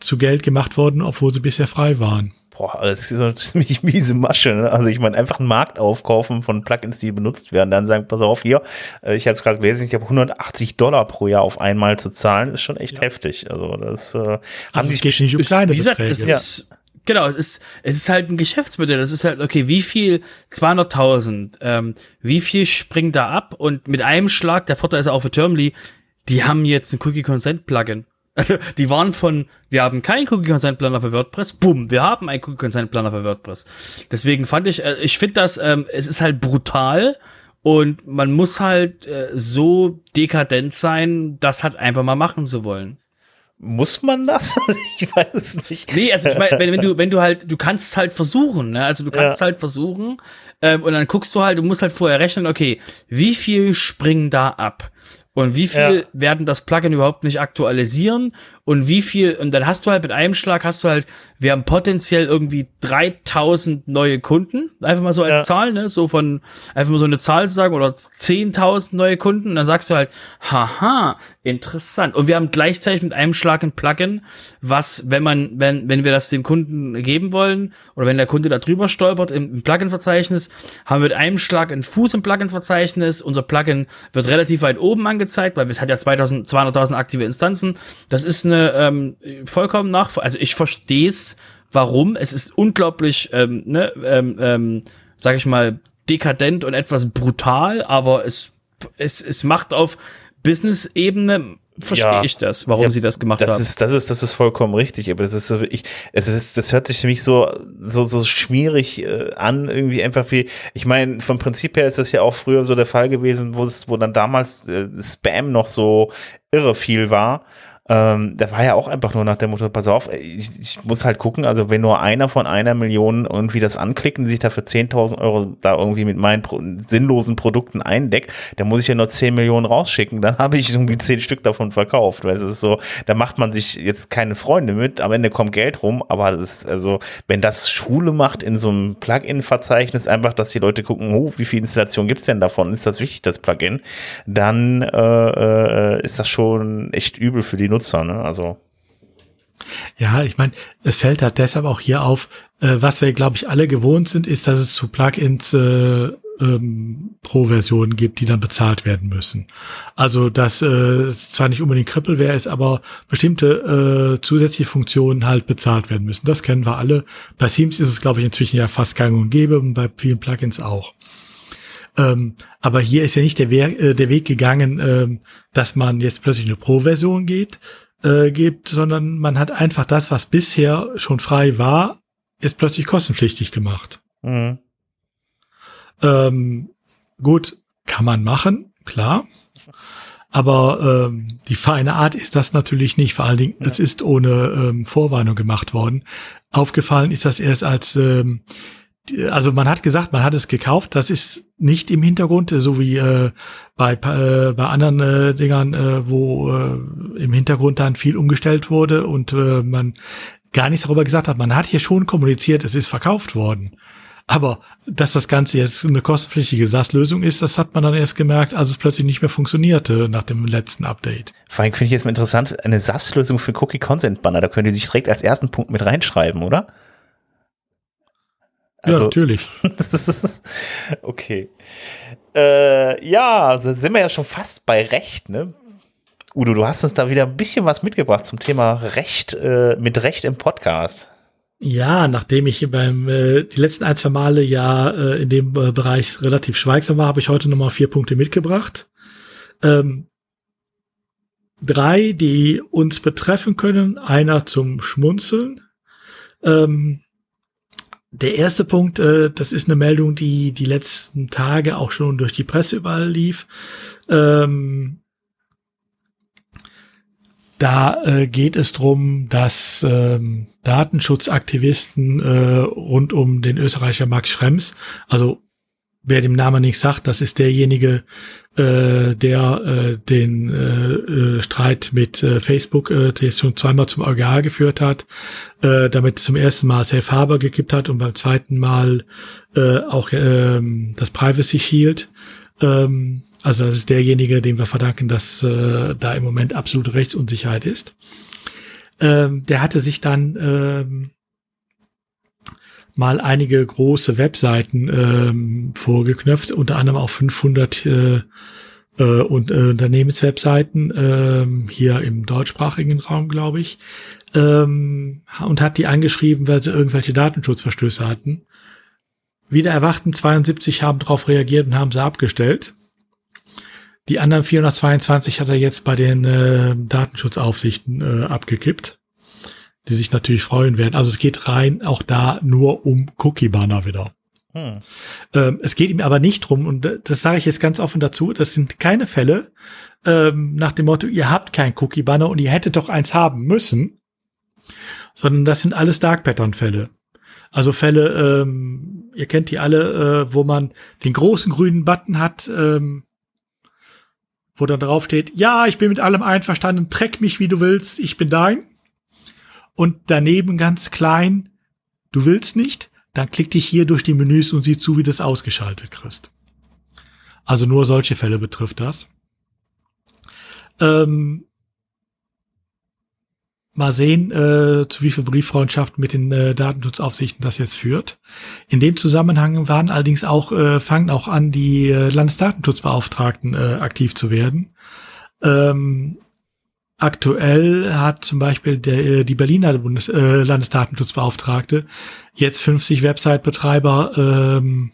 zu Geld gemacht wurden, obwohl sie bisher frei waren. Boah, das ist eine ziemlich miese Masche. Ne? Also ich meine, einfach einen Markt aufkaufen von Plugins, die benutzt werden, dann sagen, pass auf, hier, äh, ich habe es gerade gelesen, ich habe 180 Dollar pro Jahr auf einmal zu zahlen, ist schon echt ja. heftig. Also das äh, haben also es geht nicht um kleine wie gesagt, es ist, Genau, es ist, es ist halt ein Geschäftsmodell. Das ist halt, okay, wie viel, 200.000, ähm, wie viel springt da ab? Und mit einem Schlag, der Vorteil ist auch für Termly, die haben jetzt ein Cookie Consent Plugin. Also, die waren von, wir haben keinen Cookie Consent Planner für WordPress, bumm, wir haben einen Cookie Consent Planner für WordPress. Deswegen fand ich, äh, ich finde das, ähm, es ist halt brutal und man muss halt äh, so dekadent sein, das halt einfach mal machen zu wollen. Muss man das? ich weiß es nicht. Nee, also ich meine, wenn, wenn, du, wenn du halt, du kannst es halt versuchen, ne? Also du kannst ja. halt versuchen, ähm, und dann guckst du halt, du musst halt vorher rechnen, okay, wie viel springen da ab? Und wie viel ja. werden das Plugin überhaupt nicht aktualisieren? Und wie viel, und dann hast du halt mit einem Schlag, hast du halt, wir haben potenziell irgendwie 3000 neue Kunden, einfach mal so als ja. Zahl, ne, so von, einfach mal so eine Zahl zu sagen, oder 10.000 neue Kunden, und dann sagst du halt, haha, interessant. Und wir haben gleichzeitig mit einem Schlag ein Plugin, was, wenn man, wenn, wenn wir das dem Kunden geben wollen, oder wenn der Kunde da drüber stolpert im, im Plugin-Verzeichnis, haben wir mit einem Schlag einen Fuß im Plugin-Verzeichnis, unser Plugin wird relativ weit oben angezeigt, weil es hat ja 2000, 200.000 aktive Instanzen. Das ist eine ähm, vollkommen nach, also ich verstehe es, warum. Es ist unglaublich, ähm, ne, ähm, ähm, sag ich mal, dekadent und etwas brutal, aber es, es, es macht auf Business-Ebene verstehe ja, ich das, warum ja, sie das gemacht das haben. Ist, das ist, das ist vollkommen richtig, aber das ist so, ich, es ist, das hört sich für mich so, so, so schmierig äh, an, irgendwie einfach wie, ich meine, vom Prinzip her ist das ja auch früher so der Fall gewesen, wo es, wo dann damals äh, Spam noch so irre viel war ähm, der war ja auch einfach nur nach dem Motto, pass auf, ich, ich, muss halt gucken, also wenn nur einer von einer Million irgendwie das anklicken, sich dafür 10.000 Euro da irgendwie mit meinen pro sinnlosen Produkten eindeckt, dann muss ich ja nur 10 Millionen rausschicken, dann habe ich irgendwie 10 Stück davon verkauft, weil es ist so, da macht man sich jetzt keine Freunde mit, am Ende kommt Geld rum, aber das ist, also, wenn das Schule macht in so einem Plugin-Verzeichnis, einfach, dass die Leute gucken, oh, wie viel Installation gibt's denn davon, ist das wichtig, das Plugin, dann äh, äh, ist das schon echt übel für die Nutzer Nutzer, ne? Also. Ja, ich meine, es fällt halt deshalb auch hier auf, äh, was wir, glaube ich, alle gewohnt sind, ist, dass es zu Plugins äh, ähm, Pro-Versionen gibt, die dann bezahlt werden müssen. Also dass äh, zwar nicht unbedingt Crippleware ist, aber bestimmte äh, zusätzliche Funktionen halt bezahlt werden müssen. Das kennen wir alle. Bei Themes ist es, glaube ich, inzwischen ja fast gang und gäbe und bei vielen Plugins auch. Ähm, aber hier ist ja nicht der, We äh, der Weg gegangen, ähm, dass man jetzt plötzlich eine Pro-Version geht, äh, gibt, sondern man hat einfach das, was bisher schon frei war, jetzt plötzlich kostenpflichtig gemacht. Mhm. Ähm, gut, kann man machen, klar. Aber ähm, die feine Art ist das natürlich nicht. Vor allen Dingen, ja. es ist ohne ähm, Vorwarnung gemacht worden. Aufgefallen ist das erst als ähm, also man hat gesagt, man hat es gekauft, das ist nicht im Hintergrund, so wie äh, bei, äh, bei anderen äh, Dingern, äh, wo äh, im Hintergrund dann viel umgestellt wurde und äh, man gar nichts darüber gesagt hat. Man hat hier schon kommuniziert, es ist verkauft worden. Aber dass das Ganze jetzt eine kostenpflichtige SaaS-Lösung ist, das hat man dann erst gemerkt, als es plötzlich nicht mehr funktionierte nach dem letzten Update. Vor allem finde ich jetzt mal interessant, eine SaaS-Lösung für Cookie-Consent-Banner, da können die sich direkt als ersten Punkt mit reinschreiben, oder? Also, ja, natürlich. okay. Äh, ja, also sind wir ja schon fast bei Recht, ne? Udo, du hast uns da wieder ein bisschen was mitgebracht zum Thema Recht, äh, mit Recht im Podcast. Ja, nachdem ich beim äh, die letzten ein, zwei Male ja äh, in dem äh, Bereich relativ schweigsam war, habe ich heute nochmal vier Punkte mitgebracht. Ähm, drei, die uns betreffen können, einer zum Schmunzeln. Ähm, der erste Punkt, äh, das ist eine Meldung, die die letzten Tage auch schon durch die Presse überall lief. Ähm, da äh, geht es drum, dass ähm, Datenschutzaktivisten äh, rund um den Österreicher Max Schrems, also wer dem Namen nichts sagt, das ist derjenige, äh, der äh, den äh, äh, Streit mit äh, Facebook äh, der schon zweimal zum EuGH geführt hat, äh, damit zum ersten Mal Safe Harbor gekippt hat und beim zweiten Mal äh, auch äh, das Privacy Shield. Ähm, also das ist derjenige, dem wir verdanken, dass äh, da im Moment absolute Rechtsunsicherheit ist. Ähm, der hatte sich dann ähm, mal einige große Webseiten ähm, vorgeknöpft, unter anderem auch 500 äh, äh, und, äh, Unternehmenswebseiten äh, hier im deutschsprachigen Raum, glaube ich, ähm, und hat die angeschrieben, weil sie irgendwelche Datenschutzverstöße hatten. Wieder erwachten 72 haben darauf reagiert und haben sie abgestellt. Die anderen 422 hat er jetzt bei den äh, Datenschutzaufsichten äh, abgekippt die sich natürlich freuen werden. Also es geht rein auch da nur um Cookie-Banner wieder. Hm. Ähm, es geht ihm aber nicht drum, und das sage ich jetzt ganz offen dazu, das sind keine Fälle ähm, nach dem Motto, ihr habt kein Cookie-Banner und ihr hättet doch eins haben müssen, sondern das sind alles Dark Pattern-Fälle. Also Fälle, ähm, ihr kennt die alle, äh, wo man den großen grünen Button hat, ähm, wo dann drauf steht, ja, ich bin mit allem einverstanden, treck mich wie du willst, ich bin dein. Und daneben ganz klein, du willst nicht, dann klick dich hier durch die Menüs und sieh zu, wie du das ausgeschaltet kriegst. Also nur solche Fälle betrifft das. Ähm, mal sehen, äh, zu wie viel Brieffreundschaft mit den äh, Datenschutzaufsichten das jetzt führt. In dem Zusammenhang waren allerdings auch, äh, fangen auch an, die äh, Landesdatenschutzbeauftragten äh, aktiv zu werden. Ähm, aktuell hat zum Beispiel der, äh, die Berliner Bundes äh, Landesdatenschutzbeauftragte jetzt 50 Website-Betreiber ähm,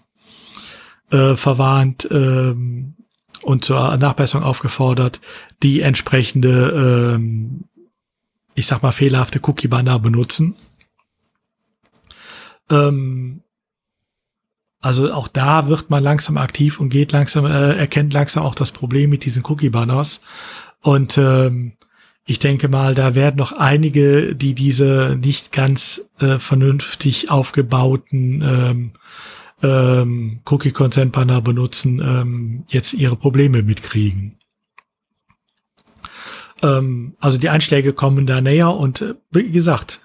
äh, verwarnt ähm, und zur Nachbesserung aufgefordert, die entsprechende ähm, ich sag mal, fehlerhafte Cookie-Banner benutzen. Ähm, also auch da wird man langsam aktiv und geht langsam, äh, erkennt langsam auch das Problem mit diesen Cookie-Banners. Und ähm, ich denke mal, da werden noch einige, die diese nicht ganz äh, vernünftig aufgebauten ähm, ähm, Cookie-Consent-Banner benutzen, ähm, jetzt ihre Probleme mitkriegen. Ähm, also die Einschläge kommen da näher und äh, wie gesagt,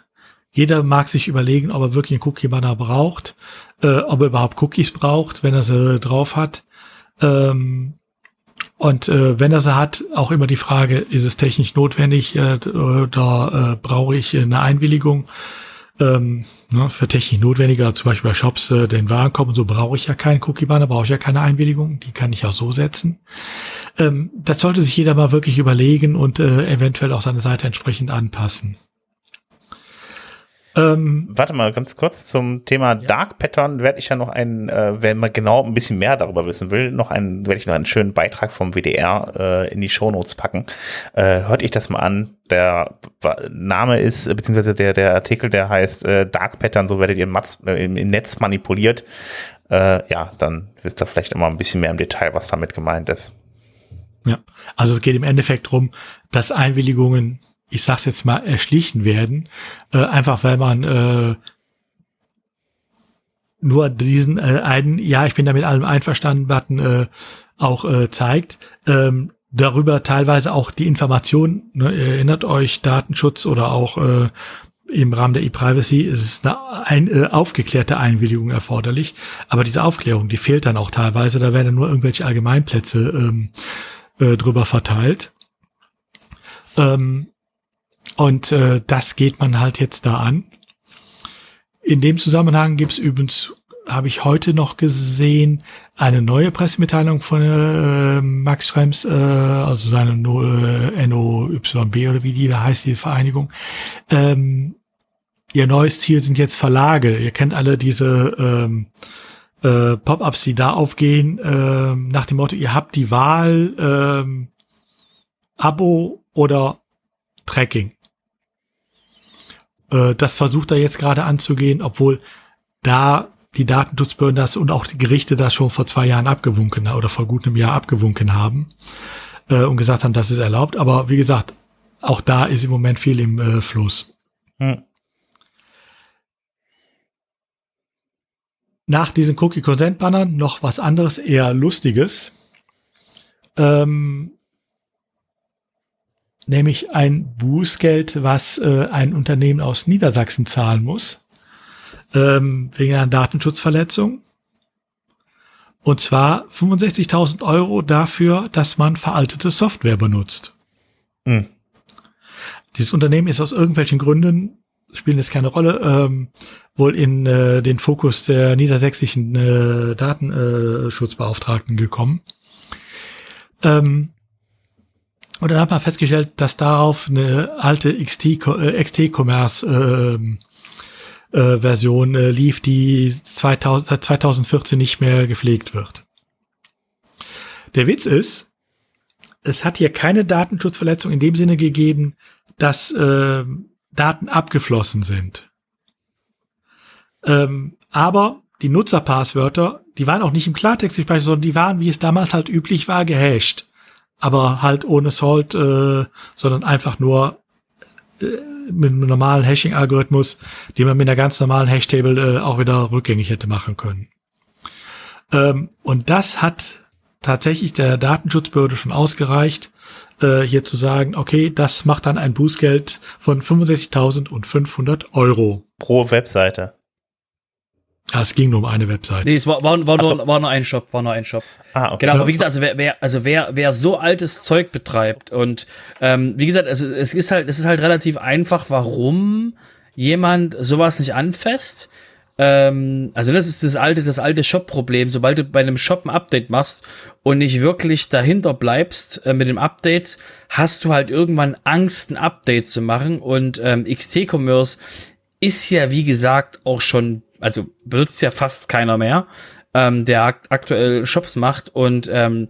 jeder mag sich überlegen, ob er wirklich einen Cookie-Banner braucht, äh, ob er überhaupt Cookies braucht, wenn er sie drauf hat. Ähm, und äh, wenn er sie hat, auch immer die Frage, ist es technisch notwendig äh, oder äh, brauche ich eine Einwilligung? Ähm, ne, für technisch notwendiger, zum Beispiel bei Shops, äh, den Warenkorb und so brauche ich ja keinen Cookie-Banner, brauche ich ja keine Einwilligung, die kann ich auch so setzen. Ähm, das sollte sich jeder mal wirklich überlegen und äh, eventuell auch seine Seite entsprechend anpassen. Ähm, Warte mal ganz kurz zum Thema ja. Dark Pattern werde ich ja noch einen, äh, wenn man genau ein bisschen mehr darüber wissen will, noch einen, werde ich noch einen schönen Beitrag vom WDR äh, in die Shownotes packen. Äh, hört ich das mal an. Der Name ist, beziehungsweise der, der Artikel, der heißt äh, Dark Pattern, so werdet ihr im, Matz, äh, im, im Netz manipuliert. Äh, ja, dann wisst ihr vielleicht immer ein bisschen mehr im Detail, was damit gemeint ist. Ja, also es geht im Endeffekt darum, dass Einwilligungen ich sag's jetzt mal, erschlichen werden, äh, einfach weil man äh, nur diesen äh, einen, ja, ich bin damit allem einverstanden, Button äh, auch äh, zeigt. Ähm, darüber teilweise auch die Information, ne, erinnert euch Datenschutz oder auch äh, im Rahmen der E-Privacy ist es eine ein, äh, aufgeklärte Einwilligung erforderlich. Aber diese Aufklärung, die fehlt dann auch teilweise. Da werden nur irgendwelche Allgemeinplätze ähm, äh, drüber verteilt. Ähm, und äh, das geht man halt jetzt da an. In dem Zusammenhang gibt es übrigens, habe ich heute noch gesehen, eine neue Pressemitteilung von äh, Max Schrems, äh, also seine äh, NOYB oder wie die da heißt, die Vereinigung. Ähm, ihr neues Ziel sind jetzt Verlage. Ihr kennt alle diese ähm, äh, Pop-ups, die da aufgehen, äh, nach dem Motto, ihr habt die Wahl, ähm, Abo oder Tracking. Äh, das versucht er jetzt gerade anzugehen, obwohl da die Datenschutzbehörden das und auch die Gerichte das schon vor zwei Jahren abgewunken oder vor gut einem Jahr abgewunken haben äh, und gesagt haben, das ist erlaubt. Aber wie gesagt, auch da ist im Moment viel im äh, Fluss. Hm. Nach diesen Cookie-Consent-Bannern noch was anderes, eher Lustiges. Ähm, nämlich ein Bußgeld, was äh, ein Unternehmen aus Niedersachsen zahlen muss, ähm, wegen einer Datenschutzverletzung. Und zwar 65.000 Euro dafür, dass man veraltete Software benutzt. Mhm. Dieses Unternehmen ist aus irgendwelchen Gründen, spielen jetzt keine Rolle, ähm, wohl in äh, den Fokus der niedersächsischen äh, Datenschutzbeauftragten gekommen. Ähm, und dann hat man festgestellt, dass darauf eine alte XT-Commerce äh, ähm, äh, Version äh, lief, die 2000, seit 2014 nicht mehr gepflegt wird. Der Witz ist, es hat hier keine Datenschutzverletzung in dem Sinne gegeben, dass äh, Daten abgeflossen sind. Ähm, aber die Nutzerpasswörter, die waren auch nicht im Klartext gespeichert, sondern die waren, wie es damals halt üblich war, gehasht aber halt ohne Salt, äh, sondern einfach nur äh, mit einem normalen Hashing-Algorithmus, die man mit einer ganz normalen Hash-Table äh, auch wieder rückgängig hätte machen können. Ähm, und das hat tatsächlich der Datenschutzbehörde schon ausgereicht, äh, hier zu sagen, okay, das macht dann ein Bußgeld von 65.500 Euro. Pro Webseite. Ja, es ging nur um eine Webseite. Nee, es war, war, war, nur, war nur ein Shop, war nur ein Shop. Ah, okay. Genau, aber wie gesagt, also wer, wer, also wer, wer so altes Zeug betreibt und ähm, wie gesagt, es, es ist halt, es ist halt relativ einfach, warum jemand sowas nicht anfasst. Ähm, also das ist das alte, das alte Shop-Problem. Sobald du bei einem Shop ein Update machst und nicht wirklich dahinter bleibst äh, mit dem Updates, hast du halt irgendwann Angst, ein Update zu machen. Und ähm, XT-Commerce ist ja, wie gesagt, auch schon also benutzt ja fast keiner mehr, ähm, der akt aktuell Shops macht und ähm,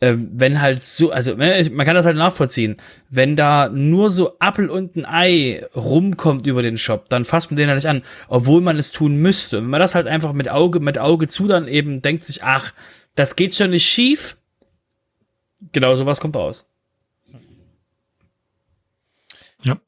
äh, wenn halt so, also ne, man kann das halt nachvollziehen, wenn da nur so Apple und ein Ei rumkommt über den Shop, dann fasst man den halt nicht an, obwohl man es tun müsste. Wenn man das halt einfach mit Auge, mit Auge zu dann eben denkt sich, ach, das geht schon nicht schief, genau sowas kommt raus. Ja.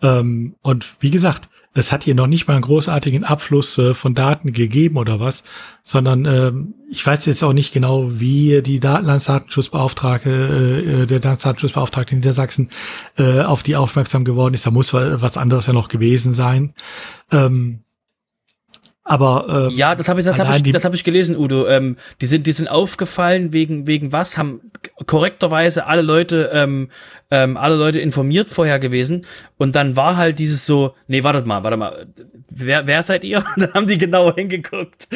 Ähm, und wie gesagt, es hat hier noch nicht mal einen großartigen Abfluss äh, von Daten gegeben oder was, sondern ähm, ich weiß jetzt auch nicht genau, wie die Datenlandsdatenschutzbeauftragte, äh, äh der Datenschutzbeauftragte in Niedersachsen äh, auf die aufmerksam geworden ist. Da muss was anderes ja noch gewesen sein. Ähm, aber ähm, ja, das habe ich, das habe ich, das habe ich gelesen, Udo. Ähm, die sind, die sind aufgefallen wegen wegen was? Haben korrekterweise alle Leute, ähm, ähm, alle Leute informiert vorher gewesen. Und dann war halt dieses so, nee, wartet mal, warte mal, wer, wer seid ihr? Und dann haben die genauer hingeguckt.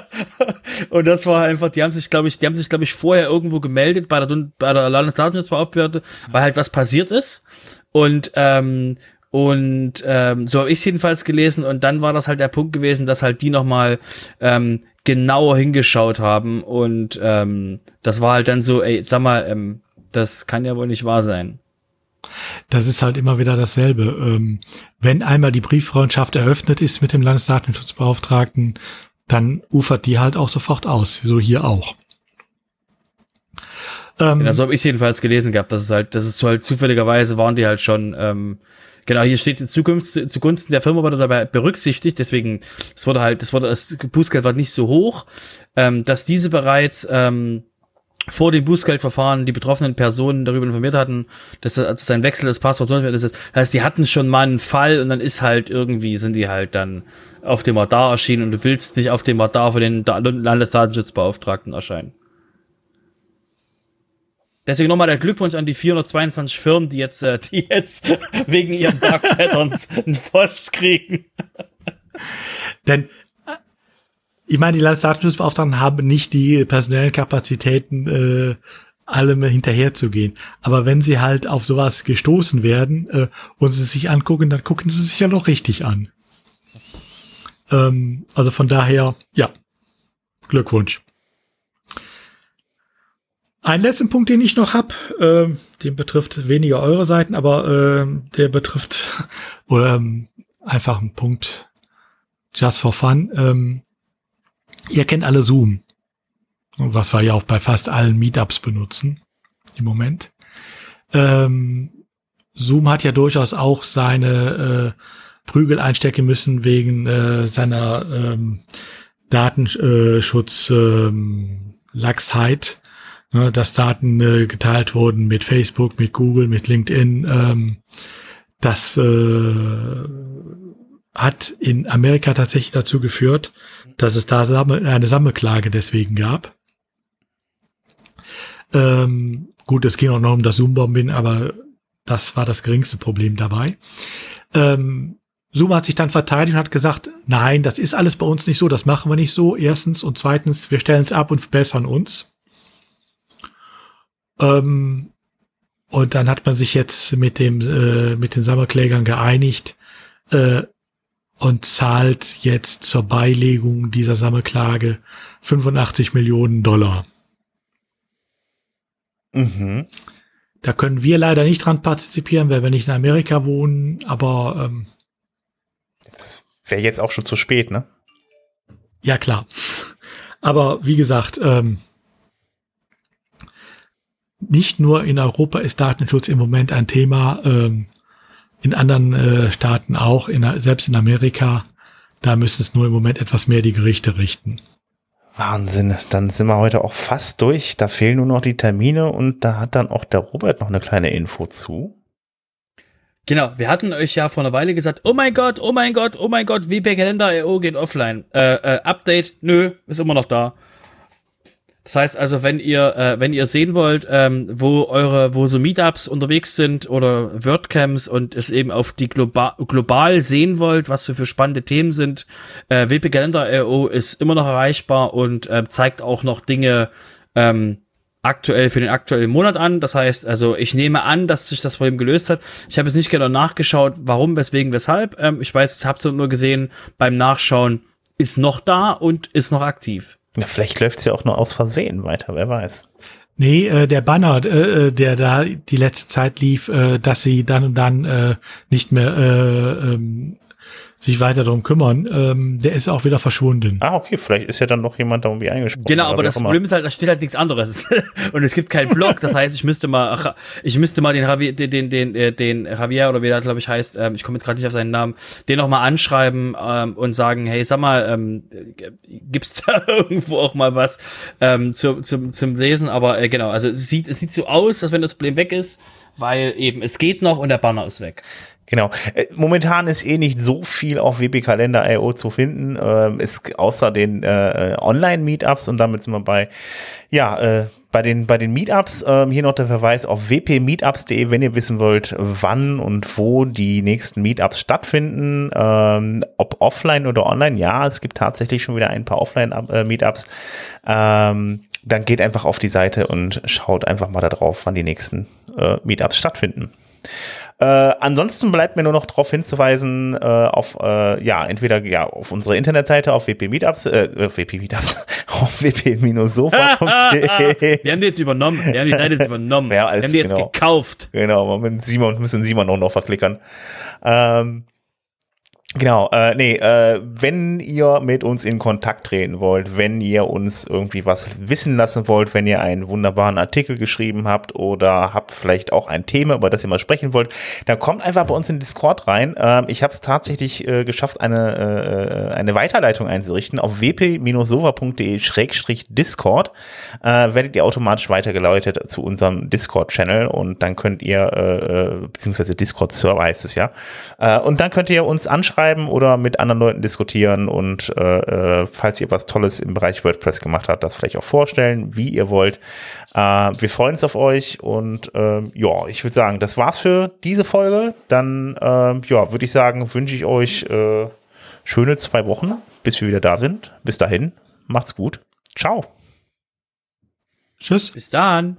und das war einfach, die haben sich, glaube ich, die haben sich, glaube ich, vorher irgendwo gemeldet bei der, bei der Landesdatenschutzbeauftragte, weil halt was passiert ist. Und ähm, und ähm, so habe ich jedenfalls gelesen. Und dann war das halt der Punkt gewesen, dass halt die nochmal ähm, genauer hingeschaut haben. Und ähm, das war halt dann so, ey, sag mal, ähm, das kann ja wohl nicht wahr sein. Das ist halt immer wieder dasselbe. Ähm, wenn einmal die Brieffreundschaft eröffnet ist mit dem Landesdatenschutzbeauftragten, dann ufert die halt auch sofort aus. So hier auch. Ähm, genau, so habe ich jedenfalls gelesen gehabt, dass es halt, das ist halt zufälligerweise waren die halt schon ähm, Genau, hier steht Zukunft zugunsten der Firma wurde dabei berücksichtigt, deswegen, das wurde halt, das wurde, das Bußgeld war nicht so hoch, ähm, dass diese bereits ähm, vor dem Bußgeldverfahren die betroffenen Personen darüber informiert hatten, dass das ein Wechsel des Passworts ist. Das heißt, die hatten schon mal einen Fall und dann ist halt irgendwie, sind die halt dann auf dem Radar erschienen und du willst nicht auf dem Radar von den Landesdatenschutzbeauftragten erscheinen. Deswegen nochmal der Glückwunsch an die 422 Firmen, die jetzt, äh, die jetzt wegen ihren Dark Patterns einen Post kriegen. Denn äh, ich meine, die Landesdatenschutzbeauftragten haben nicht die personellen Kapazitäten, äh, allem hinterherzugehen. Aber wenn sie halt auf sowas gestoßen werden äh, und sie sich angucken, dann gucken sie sich ja noch richtig an. Ähm, also von daher, ja, Glückwunsch. Ein letzten Punkt, den ich noch hab, äh, den betrifft weniger eure Seiten, aber äh, der betrifft oder ähm, einfach ein Punkt just for fun. Ähm, ihr kennt alle Zoom, was wir ja auch bei fast allen Meetups benutzen im Moment. Ähm, Zoom hat ja durchaus auch seine äh, Prügel einstecken müssen wegen äh, seiner ähm, Datenschutz ähm, Lachsheit ne, dass Daten äh, geteilt wurden mit Facebook, mit Google, mit LinkedIn. Ähm, das äh, hat in Amerika tatsächlich dazu geführt, dass es da eine Sammelklage deswegen gab. Ähm, gut, es ging auch noch um das Zoom-Bombing, aber das war das geringste Problem dabei. Ähm, Zoom hat sich dann verteidigt und hat gesagt, nein, das ist alles bei uns nicht so, das machen wir nicht so. Erstens und zweitens, wir stellen es ab und verbessern uns. Ähm, und dann hat man sich jetzt mit dem äh, mit den Sammelklägern geeinigt äh, und zahlt jetzt zur Beilegung dieser Sammelklage 85 Millionen Dollar. Mhm. Da können wir leider nicht dran partizipieren, weil wir nicht in Amerika wohnen, aber ähm, das wäre jetzt auch schon zu spät, ne? Ja, klar. Aber wie gesagt, ähm, nicht nur in Europa ist Datenschutz im Moment ein Thema, ähm, in anderen äh, Staaten auch, in, selbst in Amerika, da müssen es nur im Moment etwas mehr die Gerichte richten. Wahnsinn, dann sind wir heute auch fast durch. Da fehlen nur noch die Termine und da hat dann auch der Robert noch eine kleine Info zu. Genau, wir hatten euch ja vor einer Weile gesagt, oh mein Gott, oh mein Gott, oh mein Gott, WP Kalender EO geht offline. Äh, äh, Update, nö, ist immer noch da. Das heißt also, wenn ihr, äh, wenn ihr sehen wollt, ähm, wo eure, wo so Meetups unterwegs sind oder WordCamps und es eben auf die global, global sehen wollt, was so für spannende Themen sind, äh, WP Kalender.io ist immer noch erreichbar und äh, zeigt auch noch Dinge ähm, aktuell für den aktuellen Monat an. Das heißt, also ich nehme an, dass sich das Problem gelöst hat. Ich habe jetzt nicht genau nachgeschaut, warum, weswegen, weshalb. Ähm, ich weiß, ich habe es nur gesehen beim Nachschauen, ist noch da und ist noch aktiv. Ja, vielleicht läuft es ja auch nur aus Versehen weiter, wer weiß. Nee, äh, der Banner, äh, äh, der da die letzte Zeit lief, äh, dass sie dann und dann äh, nicht mehr äh, ähm, sich weiter darum kümmern, ähm, der ist auch wieder verschwunden. Ah, okay, vielleicht ist ja dann noch jemand da irgendwie eingesprochen. Genau, aber das Problem ist halt, da steht halt nichts anderes. und es gibt keinen Blog, das heißt, ich müsste mal, ich müsste mal den Javier, den, den, den, äh, den Javier oder wie der glaube ich heißt, ähm, ich komme jetzt gerade nicht auf seinen Namen, den noch mal anschreiben ähm, und sagen, hey, sag mal, ähm, gibt's da irgendwo auch mal was ähm, zu, zum, zum Lesen? Aber äh, genau, also es sieht, es sieht so aus, als wenn das Problem weg ist, weil eben es geht noch und der Banner ist weg. Genau. Äh, momentan ist eh nicht so viel auf wpkalender.io zu finden, äh, ist außer den äh, Online-Meetups und damit sind wir bei, ja, äh, bei den, bei den Meetups, äh, hier noch der Verweis auf wpmeetups.de, wenn ihr wissen wollt, wann und wo die nächsten Meetups stattfinden, ähm, ob offline oder online. Ja, es gibt tatsächlich schon wieder ein paar Offline-Meetups. Ähm, dann geht einfach auf die Seite und schaut einfach mal da drauf, wann die nächsten äh, Meetups stattfinden. Äh, ansonsten bleibt mir nur noch darauf hinzuweisen, äh, auf, äh, ja, entweder ja, auf unsere Internetseite auf WP Meetups, äh, WP Meetups, auf wp-sofa.de. Wir haben die jetzt übernommen, wir haben die Seite jetzt übernommen. Ja, alles, wir haben die jetzt genau. gekauft. Genau, mit Simon, müssen Simon auch noch verklickern. Ähm, Genau, äh, nee, äh, wenn ihr mit uns in Kontakt treten wollt, wenn ihr uns irgendwie was wissen lassen wollt, wenn ihr einen wunderbaren Artikel geschrieben habt oder habt vielleicht auch ein Thema, über das ihr mal sprechen wollt, dann kommt einfach bei uns in Discord rein. Ähm, ich habe es tatsächlich äh, geschafft, eine, äh, eine Weiterleitung einzurichten auf wp-sofa.de-discord. Äh, werdet ihr automatisch weitergeleitet zu unserem Discord-Channel und dann könnt ihr, äh, äh beziehungsweise Discord-Server heißt es ja, äh, und dann könnt ihr uns anschreiben, schreiben oder mit anderen Leuten diskutieren und äh, äh, falls ihr was Tolles im Bereich WordPress gemacht habt, das vielleicht auch vorstellen, wie ihr wollt. Äh, wir freuen uns auf euch und äh, ja, ich würde sagen, das war's für diese Folge. Dann äh, ja, würde ich sagen, wünsche ich euch äh, schöne zwei Wochen, bis wir wieder da sind. Bis dahin, macht's gut. Ciao. Tschüss. Bis dann.